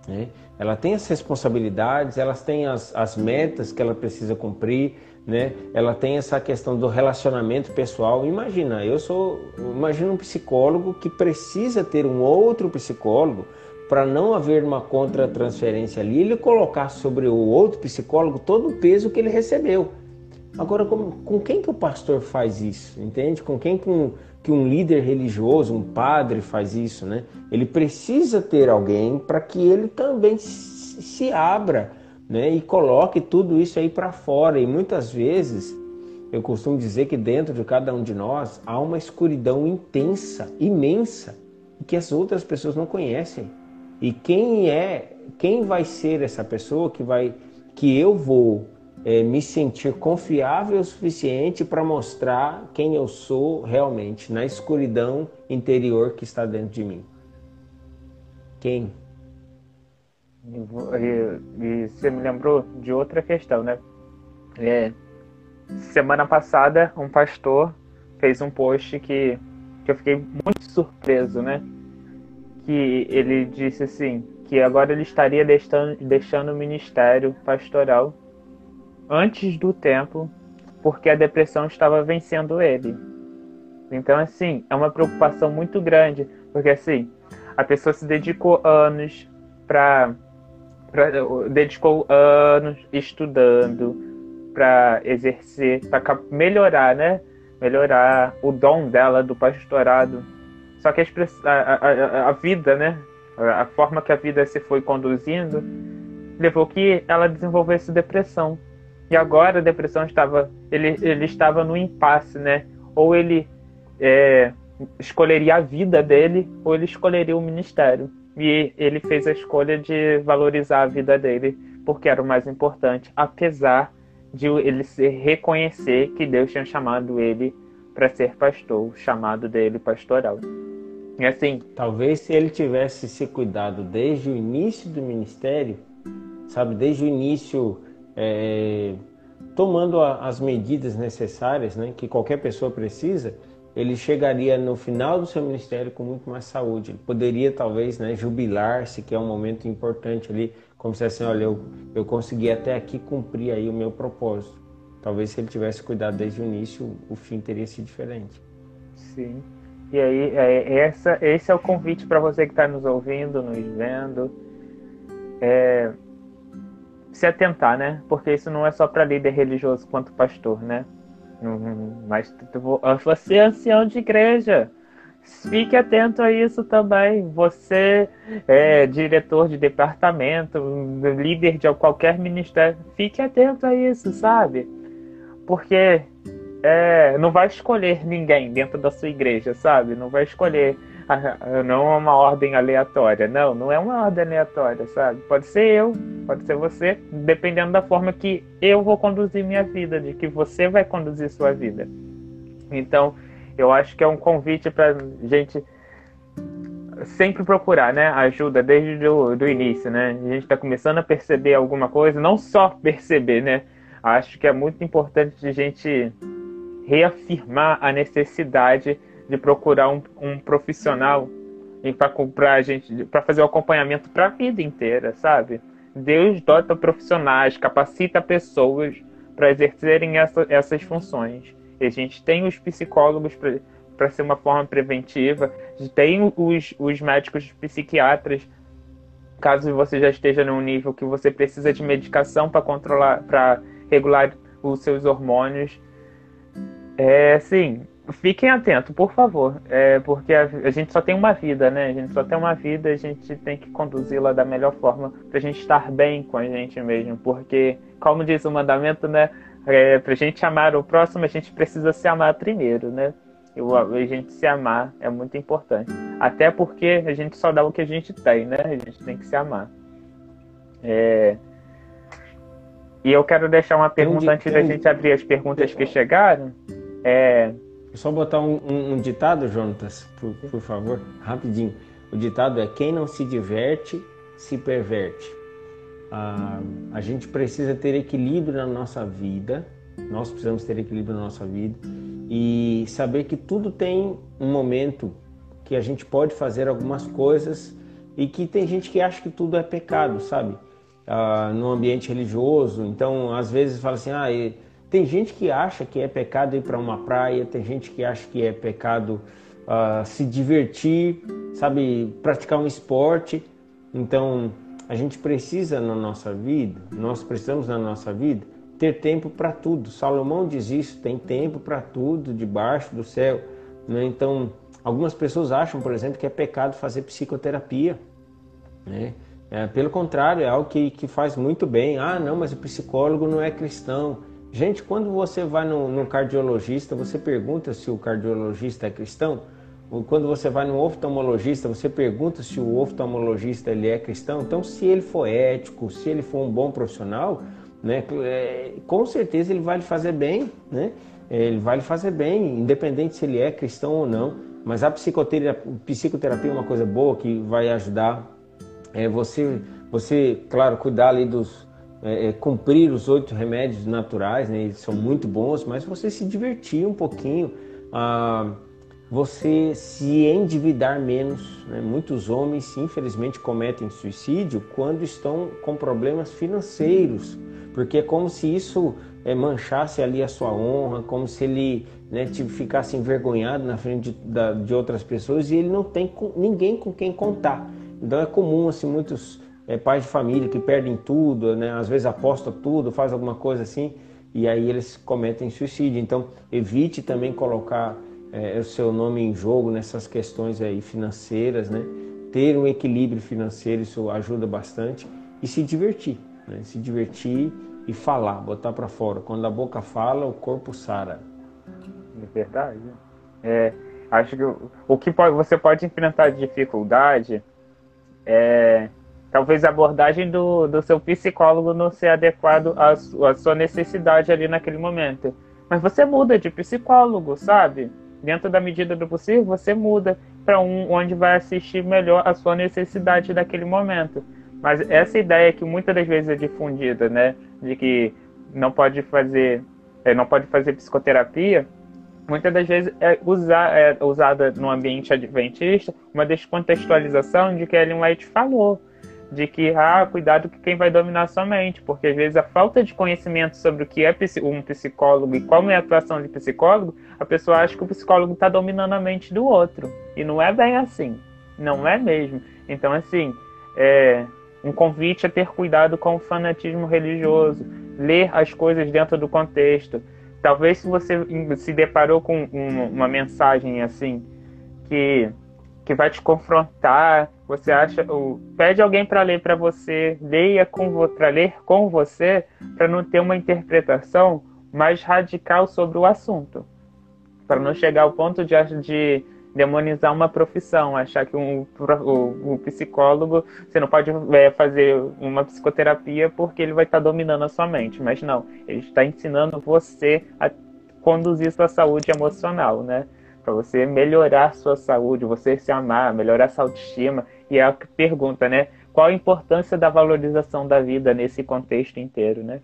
Né? Ela tem as responsabilidades, elas têm as, as metas que ela precisa cumprir, né? Ela tem essa questão do relacionamento pessoal. Imagina, eu sou, imagina um psicólogo que precisa ter um outro psicólogo para não haver uma contra-transferência ali, ele colocar sobre o outro psicólogo todo o peso que ele recebeu. Agora, com, com quem que o pastor faz isso? Entende? Com quem com, que um líder religioso, um padre faz isso, né? Ele precisa ter alguém para que ele também se abra, né? E coloque tudo isso aí para fora. E muitas vezes eu costumo dizer que dentro de cada um de nós há uma escuridão intensa, imensa, que as outras pessoas não conhecem. E quem é, quem vai ser essa pessoa que vai, que eu vou é, me sentir confiável o suficiente para mostrar quem eu sou realmente na escuridão interior que está dentro de mim. Quem? E, e você me lembrou de outra questão, né? É, semana passada, um pastor fez um post que, que eu fiquei muito surpreso, né? Que ele disse assim, que agora ele estaria deixando, deixando o ministério pastoral antes do tempo, porque a depressão estava vencendo ele. Então, assim, é uma preocupação muito grande, porque assim, a pessoa se dedicou anos para dedicou anos estudando para exercer, para melhorar, né? Melhorar o dom dela do pastorado. Só que a, a, a, vida, né? A forma que a vida se foi conduzindo levou que ela desenvolvesse depressão. E agora a depressão estava. Ele, ele estava no impasse, né? Ou ele é, escolheria a vida dele, ou ele escolheria o ministério. E ele fez a escolha de valorizar a vida dele, porque era o mais importante, apesar de ele se reconhecer que Deus tinha chamado ele para ser pastor, o chamado dele pastoral. E assim. Talvez se ele tivesse se cuidado desde o início do ministério, sabe, desde o início, é, tomando a, as medidas necessárias, né, que qualquer pessoa precisa, ele chegaria no final do seu ministério com muito mais saúde. Ele poderia talvez, né, jubilar-se, que é um momento importante ali, como se assim, olha, eu, eu consegui até aqui cumprir aí o meu propósito. Talvez se ele tivesse cuidado desde o início, o fim teria sido diferente. Sim. E aí, é, essa, esse é o convite para você que está nos ouvindo, nos vendo. É, se atentar, né? Porque isso não é só para líder religioso quanto pastor, né? Mas você é ancião de igreja. Fique atento a isso também. Você é diretor de departamento, líder de qualquer ministério. Fique atento a isso, sabe? Porque é, não vai escolher ninguém dentro da sua igreja, sabe? Não vai escolher não é uma ordem aleatória. Não, não é uma ordem aleatória, sabe? Pode ser eu, pode ser você, dependendo da forma que eu vou conduzir minha vida, de que você vai conduzir sua vida. Então, eu acho que é um convite para gente sempre procurar, né, ajuda desde o do início, né? A gente está começando a perceber alguma coisa, não só perceber, né? Acho que é muito importante a gente reafirmar a necessidade de procurar um, um profissional para gente para fazer o acompanhamento para a vida inteira, sabe? Deus dota profissionais, capacita pessoas para exercerem essa, essas funções. E a gente tem os psicólogos para ser uma forma preventiva, tem os, os médicos psiquiatras, caso você já esteja num nível que você precisa de medicação para controlar, para regular os seus hormônios. É, sim, fiquem atentos, por favor, é, porque a, a, gente só tem uma vida, né? A gente só tem uma vida, a gente tem que conduzi-la da melhor forma para a gente estar bem com a gente mesmo, porque, como diz o mandamento, né? É, para a gente amar o próximo, a gente precisa se amar primeiro, né? E a gente se amar é muito importante. Até porque a gente só dá o que a gente tem, né? A gente tem que se amar. É... E eu quero deixar uma pergunta antes da gente abrir as perguntas que chegaram. É, só botar um, um, um ditado, Jonatas, por, por, favor, rapidinho. O ditado é: quem não se diverte, se perverte. Ah, a gente precisa ter equilíbrio na nossa vida, nós precisamos ter equilíbrio na nossa vida e saber que tudo tem um momento que a gente pode fazer algumas coisas e que tem gente que acha que tudo é pecado, sabe? Ah, no ambiente religioso, então às vezes fala assim: ah, tem gente que acha que é pecado ir para uma praia, tem gente que acha que é pecado uh, se divertir, sabe, praticar um esporte. Então, a gente precisa na nossa vida, nós precisamos na nossa vida ter tempo para tudo. Salomão diz isso: tem tempo para tudo debaixo do céu. Né? Então, algumas pessoas acham, por exemplo, que é pecado fazer psicoterapia. Né? É, pelo contrário, é algo que, que faz muito bem. Ah, não, mas o psicólogo não é cristão. Gente, quando você vai no, cardiologista, você pergunta se o cardiologista é cristão. Quando você vai no oftalmologista, você pergunta se o oftalmologista ele é cristão. Então, se ele for ético, se ele for um bom profissional, né, é, com certeza ele vai lhe fazer bem, né? Ele vai lhe fazer bem, independente se ele é cristão ou não. Mas a psicoterapia, psicoterapia é uma coisa boa que vai ajudar é, você, você, claro, cuidar ali dos é, é, cumprir os oito remédios naturais, né? eles são muito bons, mas você se divertir um pouquinho, ah, você se endividar menos. Né? Muitos homens, infelizmente, cometem suicídio quando estão com problemas financeiros, porque é como se isso é, manchasse ali a sua honra, como se ele né, ficasse envergonhado na frente de, da, de outras pessoas e ele não tem com, ninguém com quem contar. Então é comum assim muitos é, pais de família que perdem tudo, né? às vezes aposta tudo, faz alguma coisa assim, e aí eles cometem suicídio. Então, evite também colocar é, o seu nome em jogo nessas questões aí financeiras, né? Ter um equilíbrio financeiro, isso ajuda bastante. E se divertir, né? Se divertir e falar, botar para fora. Quando a boca fala, o corpo sara. É verdade. É, acho que o, que você pode enfrentar de dificuldade é talvez a abordagem do, do seu psicólogo não seja adequado à, à sua necessidade ali naquele momento. Mas você muda de psicólogo, sabe? Dentro da medida do possível, você muda. para um onde vai assistir melhor a sua necessidade daquele momento. Mas essa ideia que muitas das vezes é difundida, né, de que não pode fazer, é, não pode fazer psicoterapia, muitas das vezes é, usar, é usada no ambiente adventista uma descontextualização de que Ellen White falou, de que, ah, cuidado que quem vai dominar sua mente, porque às vezes a falta de conhecimento sobre o que é um psicólogo e como é a atuação de psicólogo, a pessoa acha que o psicólogo está dominando a mente do outro. E não é bem assim. Não é mesmo. Então, assim, é um convite a ter cuidado com o fanatismo religioso, ler as coisas dentro do contexto. Talvez se você se deparou com uma mensagem assim que que vai te confrontar, você acha, ou pede alguém para ler para você, leia com para ler com você, para não ter uma interpretação mais radical sobre o assunto, para não chegar ao ponto de, de demonizar uma profissão, achar que um, psicólogo você não pode é, fazer uma psicoterapia porque ele vai estar tá dominando a sua mente, mas não, ele está ensinando você a conduzir sua saúde emocional, né? Para você melhorar sua saúde, você se amar, melhorar sua autoestima. E é a pergunta, né? Qual a importância da valorização da vida nesse contexto inteiro, né?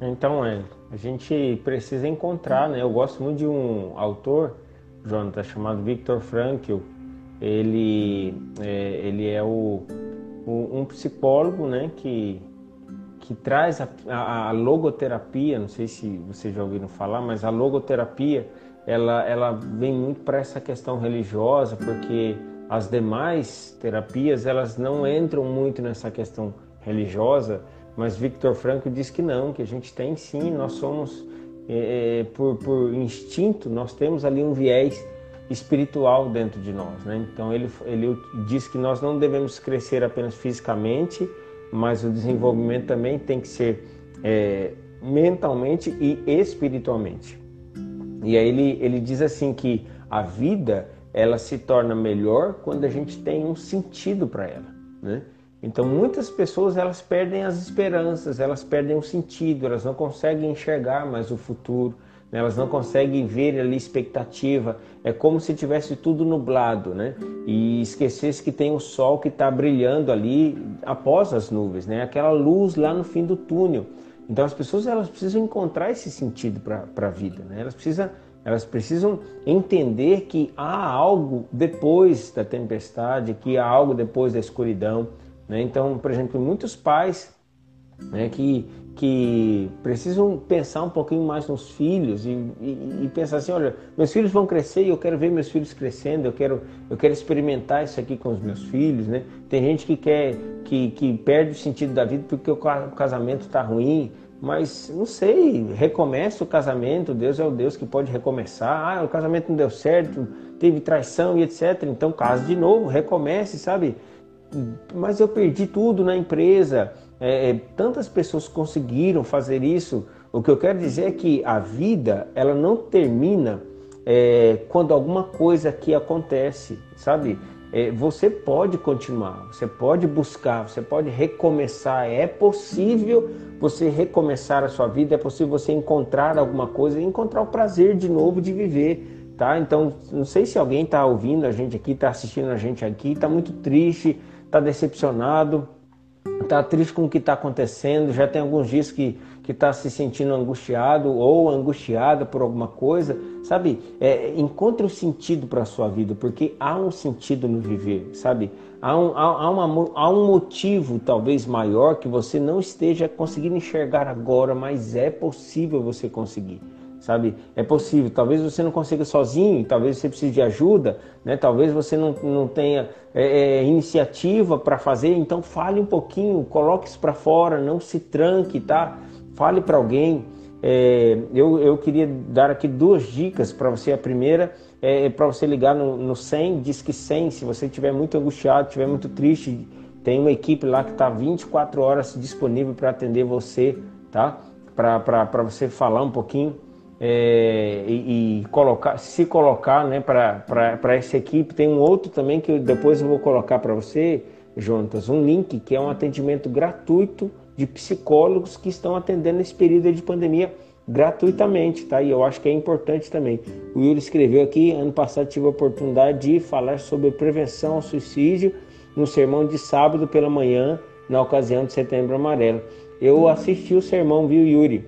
Então, é, a gente precisa encontrar, né? Eu gosto muito de um autor, Jonathan, chamado Viktor Frankl. Ele é, ele é o, o, um psicólogo, né? Que, que traz a, a, a, logoterapia, não sei se vocês já ouviram falar, mas a logoterapia, ela, ela vem muito para essa questão religiosa, porque as demais terapias, elas não entram muito nessa questão religiosa, mas Victor Frankl diz que não, que a gente tem sim, nós somos, é, é, por, por instinto, nós temos ali um viés espiritual dentro de nós. Né? Então ele, ele diz que nós não devemos crescer apenas fisicamente, mas o desenvolvimento também tem que ser é, mentalmente e espiritualmente. E aí ele, ele diz assim que a vida ela se torna melhor quando a gente tem um sentido para ela. Né? Então muitas pessoas elas perdem as esperanças, elas perdem o sentido, elas não conseguem enxergar mais o futuro, né? elas não conseguem ver ali expectativa. É como se tivesse tudo nublado, né? E esquecesse que tem o sol que está brilhando ali após as nuvens, né? Aquela luz lá no fim do túnel. Então as pessoas elas precisam encontrar esse sentido para a vida, né? Elas precisam elas precisam entender que há algo depois da tempestade, que há algo depois da escuridão. Né? Então, por exemplo, muitos pais né, que, que precisam pensar um pouquinho mais nos filhos e, e, e, pensar assim, olha, meus filhos vão crescer e eu quero ver meus filhos crescendo, eu quero, eu quero experimentar isso aqui com os meus filhos, né? Tem gente que quer que, que perde o sentido da vida porque o casamento está ruim, mas não sei, recomeça o casamento, Deus é o Deus que pode recomeçar. Ah, o casamento não deu certo, teve traição e etc. Então case de novo, recomece, sabe? mas eu perdi tudo na empresa. É, é, tantas pessoas conseguiram fazer isso. O que eu quero dizer é que a vida ela não termina é, quando alguma coisa aqui acontece, sabe? É, você pode continuar, você pode buscar, você pode recomeçar. É possível você recomeçar a sua vida, é possível você encontrar alguma coisa encontrar o prazer de novo de viver. Tá? Então, não sei se alguém está ouvindo a gente aqui, está assistindo a gente aqui, está muito triste, está decepcionado, está triste com o que está acontecendo, já tem alguns dias que que está se sentindo angustiado ou angustiada por alguma coisa, sabe? É, encontre um sentido para a sua vida, porque há um sentido no viver, sabe? Há um, há, há, uma, há um motivo talvez maior que você não esteja conseguindo enxergar agora, mas é possível você conseguir sabe? É possível. Talvez você não consiga sozinho, talvez você precise de ajuda, né? Talvez você não, não tenha é, é, iniciativa para fazer. Então fale um pouquinho, coloque isso para fora, não se tranque, tá? Fale para alguém. É, eu, eu queria dar aqui duas dicas para você. A primeira é, é para você ligar no, no 100, Disque 100, se você estiver muito angustiado, estiver muito triste, tem uma equipe lá que está 24 horas disponível para atender você, tá? Para você falar um pouquinho é, e, e, colocar, se colocar né, para essa equipe. Tem um outro também que eu, depois eu vou colocar para você, Jonatas, um link que é um atendimento gratuito de psicólogos que estão atendendo esse período de pandemia gratuitamente, tá? E eu acho que é importante também. O Yuri escreveu aqui, ano passado tive a oportunidade de falar sobre prevenção ao suicídio no sermão de sábado pela manhã, na ocasião de Setembro Amarelo. Eu assisti o sermão, viu, Yuri?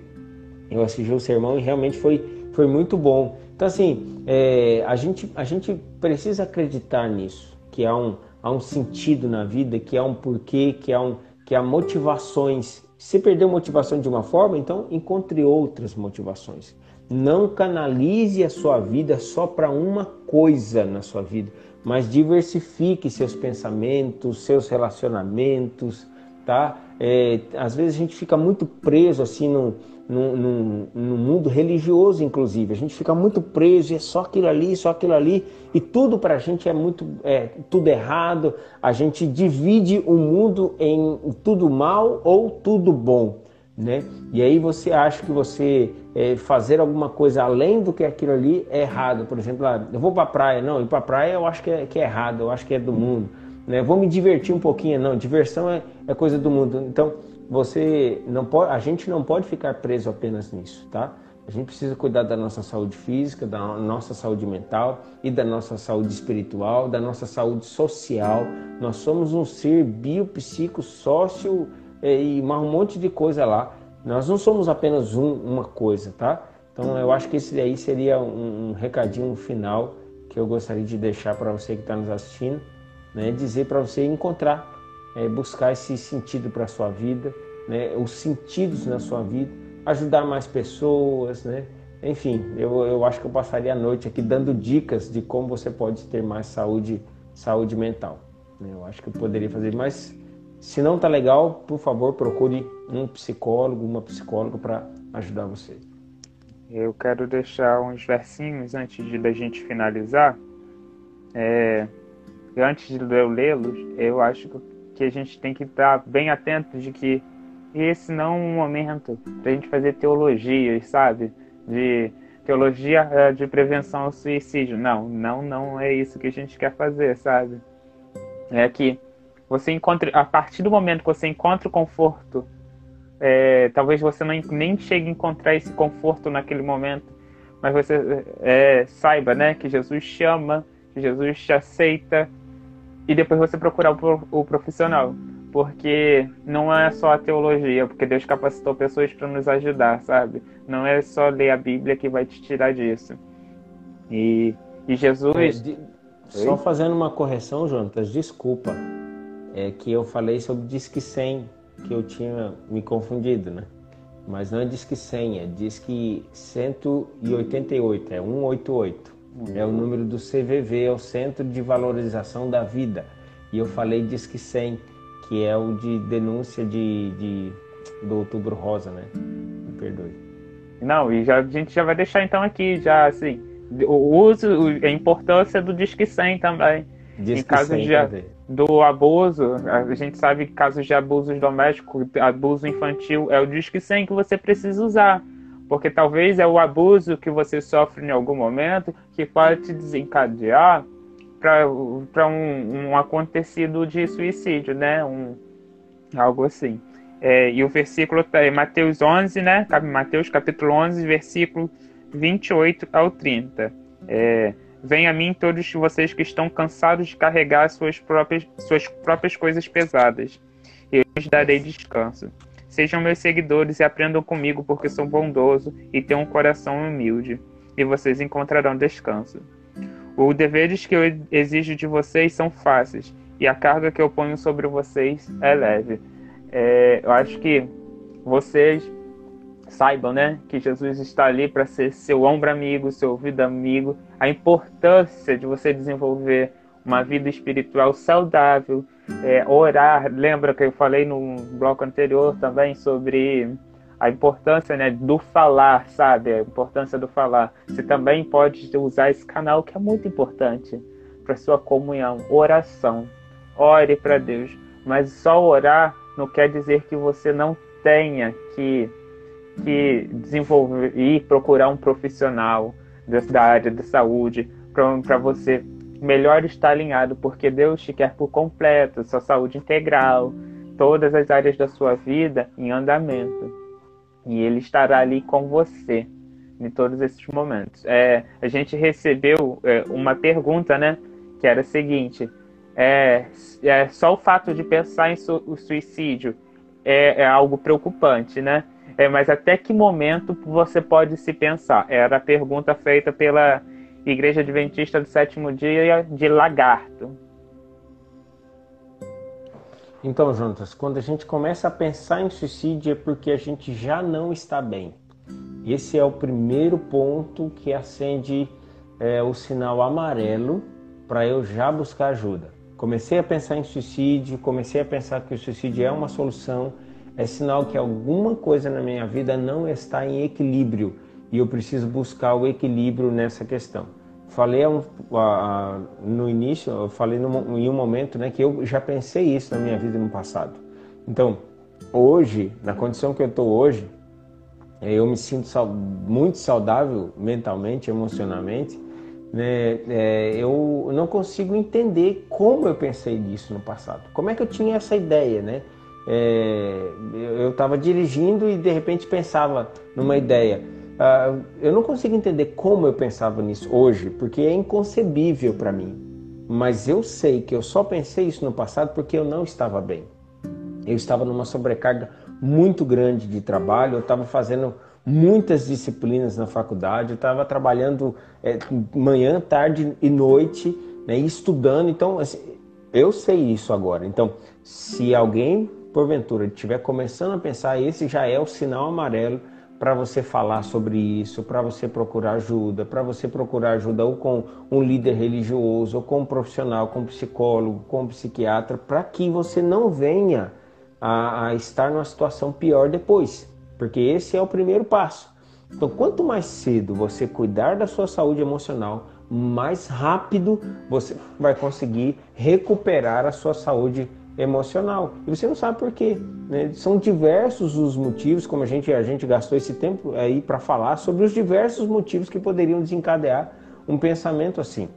Eu assisti o sermão e realmente foi, foi muito bom. Então, assim, é, a, gente, a gente precisa acreditar nisso, que há um, há um sentido na vida, que há um porquê, que há, um, que há motivações se perdeu motivação de uma forma, então encontre outras motivações. Não canalize a sua vida só para uma coisa na sua vida, mas diversifique seus pensamentos, seus relacionamentos, tá? É, às vezes a gente fica muito preso assim no, no, mundo religioso, inclusive. A gente fica muito preso, é só aquilo ali, só aquilo ali, e tudo para a gente é muito é, tudo errado. A gente divide o mundo em tudo mal ou tudo bom, né? E aí você acha que você é, fazer alguma coisa além do que aquilo ali é errado. Por exemplo, ah, eu vou para a praia, não, ir para a praia eu acho que é, que é errado, eu acho que é do mundo. Né? Vou me divertir um pouquinho, não, diversão é, é coisa do mundo. Então você não pode, a gente não pode ficar preso apenas nisso, tá? A gente precisa cuidar da nossa saúde física, da nossa saúde mental e da nossa saúde espiritual, da nossa saúde social. Nós somos um ser biopsico, sócio eh, e um monte de coisa lá. Nós não somos apenas um, uma coisa, tá? Então eu acho que esse aí seria um, um recadinho final que eu gostaria de deixar para você que está nos assistindo, né? Dizer para você encontrar é, buscar esse sentido para a sua vida, né, os sentidos na sua vida, ajudar mais pessoas, né? Enfim, eu, eu acho que eu passaria a noite aqui dando dicas de como você pode ter mais saúde, saúde mental. Né? Eu acho que eu poderia fazer, mas se não tá legal, por favor, procure um psicólogo, uma psicóloga para ajudar você. Eu quero deixar uns versinhos antes de da gente finalizar. É, antes de eu lê-los, eu acho que que a gente tem que estar bem atento de que esse não é um momento para a gente fazer teologias, sabe? De teologia eh, de prevenção ao suicídio. Não, não, não é isso que a gente quer fazer, sabe? É que você encontre, a partir do momento que você encontra o conforto, é, talvez você não, nem chegue a encontrar esse conforto naquele momento, mas você é, saiba, né, que Jesus chama, que Jesus te aceita, e depois você procurar o profissional. Porque não é só a teologia, porque Deus capacitou pessoas para nos ajudar, sabe? Não é só ler a Bíblia que vai te tirar disso. E, e Jesus. É. Só fazendo uma correção, Jonatas, desculpa. É que eu falei sobre Disque 100, que eu tinha me confundido, né? Mas não é Disque 100, é Disque 188, é 188. É o número do CVV, é o Centro de Valorização da Vida. E eu falei Disque 100, que é o de denúncia de, de do Outubro Rosa, né? Me perdoe. Não, e já, a gente já vai deixar então aqui, já assim, o uso, a importância do Disque 100 também. Disque em casos 100, de, do abuso, a gente sabe que casos de abusos domésticos, abuso infantil, é o Disque 100 que você precisa usar porque talvez é o abuso que você sofre em algum momento que pode te desencadear para um, um, acontecido de suicídio, né? Um, algo assim. É, e o versículo é Mateus 11, né? Mateus capítulo 11, versículo 28 ao 30. É, Venha a mim todos vocês que estão cansados de carregar suas próprias, suas próprias coisas pesadas. Eu lhes darei descanso. Sejam meus seguidores e aprendam comigo, porque sou bondoso e tenho um coração humilde, e vocês encontrarão descanso. Os deveres que eu exijo de vocês são fáceis, e a carga que eu ponho sobre vocês é leve. É, eu acho que vocês saibam, né, que Jesus está ali para ser seu ombro amigo, seu ouvido amigo, a importância de você desenvolver uma vida espiritual saudável, é, orar. Lembra que eu falei no bloco anterior também sobre a importância né, do falar, sabe? A importância do falar. Você também pode usar esse canal que é muito importante para sua comunhão, oração. Ore para Deus, mas só orar não quer dizer que você não tenha que, que desenvolver e procurar um profissional da área da saúde para você melhor estar alinhado, porque Deus te quer por completo, sua saúde integral. todas as áreas da sua vida em andamento. E Ele estará ali com você em todos esses momentos. É, a gente recebeu é, uma pergunta, né? Que era a seguinte: é, é só o fato de pensar em su o suicídio é, é, algo preocupante, né? É, mas até que momento você pode se pensar? Era a pergunta feita pela Igreja Adventista do Sétimo Dia de Lagarto. Então, Jonas, quando a gente começa a pensar em suicídio é porque a gente já não está bem. Esse é o primeiro ponto que acende é, o sinal amarelo para eu já buscar ajuda. Comecei a pensar em suicídio, comecei a pensar que o suicídio é uma solução, é sinal que alguma coisa na minha vida não está em equilíbrio e eu preciso buscar o equilíbrio nessa questão. Falei no início, eu falei em um momento né, que eu já pensei isso na minha vida no passado. Então, hoje, na condição que eu estou hoje, eu me sinto muito saudável mentalmente, emocionalmente, né, é, eu não consigo entender como eu pensei nisso no passado. Como é que eu tinha essa ideia, né? É, eu estava dirigindo e de repente pensava numa ideia. Uh, eu não consigo entender como eu pensava nisso hoje, porque é inconcebível para mim. Mas eu sei que eu só pensei isso no passado porque eu não estava bem. Eu estava numa sobrecarga muito grande de trabalho, eu estava fazendo muitas disciplinas na faculdade, eu estava trabalhando é, manhã, tarde e noite, né, estudando. Então, assim, eu sei isso agora. Então, se alguém, porventura, estiver começando a pensar, esse já é o sinal amarelo para você falar sobre isso, para você procurar ajuda, para você procurar ajuda ou com um líder religioso, ou com um profissional, com um psicólogo, com um psiquiatra, para que você não venha a, a estar numa situação pior depois porque esse é o primeiro passo. Então, quanto mais cedo você cuidar da sua saúde emocional, mais rápido você vai conseguir recuperar a sua saúde emocional. E você não sabe por quê. Né? São diversos os motivos, como a gente, a gente gastou esse tempo aí para falar sobre os diversos motivos que poderiam desencadear um pensamento assim.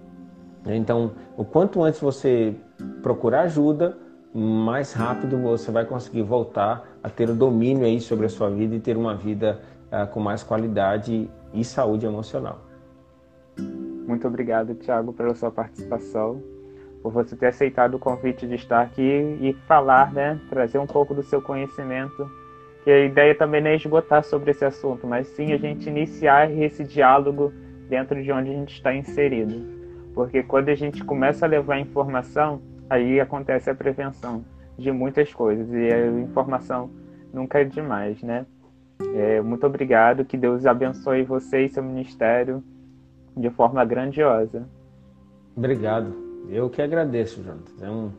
Então, o quanto antes você procurar ajuda, mais rápido você vai conseguir voltar a ter o domínio aí sobre a sua vida e ter uma vida uh, com mais qualidade e saúde emocional. Muito obrigado, Tiago, pela sua participação, por você ter aceitado o convite de estar aqui e falar, né, trazer um pouco do seu conhecimento. Que a ideia também não é esgotar sobre esse assunto, mas sim a gente iniciar esse diálogo dentro de onde a gente está inserido. Porque quando a gente começa a levar informação, aí acontece a prevenção de muitas coisas e a informação nunca é demais, né? É, muito obrigado, que Deus abençoe você e seu ministério de forma grandiosa. Obrigado. Eu que agradeço, Jonathan. É um,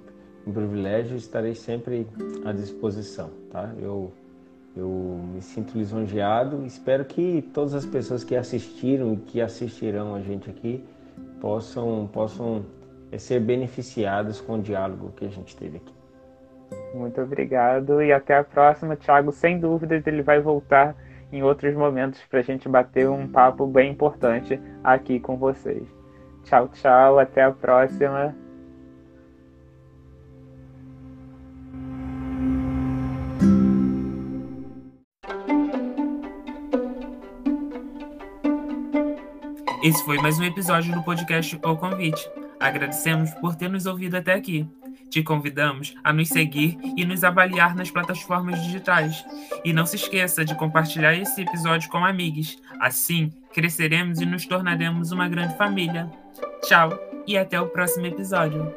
um privilégio, estarei sempre à disposição, tá? Eu eu me sinto lisonjeado. Espero que todas as pessoas que assistiram e que assistirão a gente aqui possam possam é ser beneficiados com o diálogo que a gente teve aqui. Muito obrigado e até a próxima, Thiago. Sem dúvidas, ele vai voltar em outros momentos para a gente bater um papo bem importante aqui com vocês. Tchau, tchau, até a próxima. Esse foi mais um episódio do podcast O Convite. Agradecemos por ter nos ouvido até aqui. Te convidamos a nos seguir e nos avaliar nas plataformas digitais. E não se esqueça de compartilhar esse episódio com amigos. Assim, cresceremos e nos tornaremos uma grande família. Tchau e até o próximo episódio.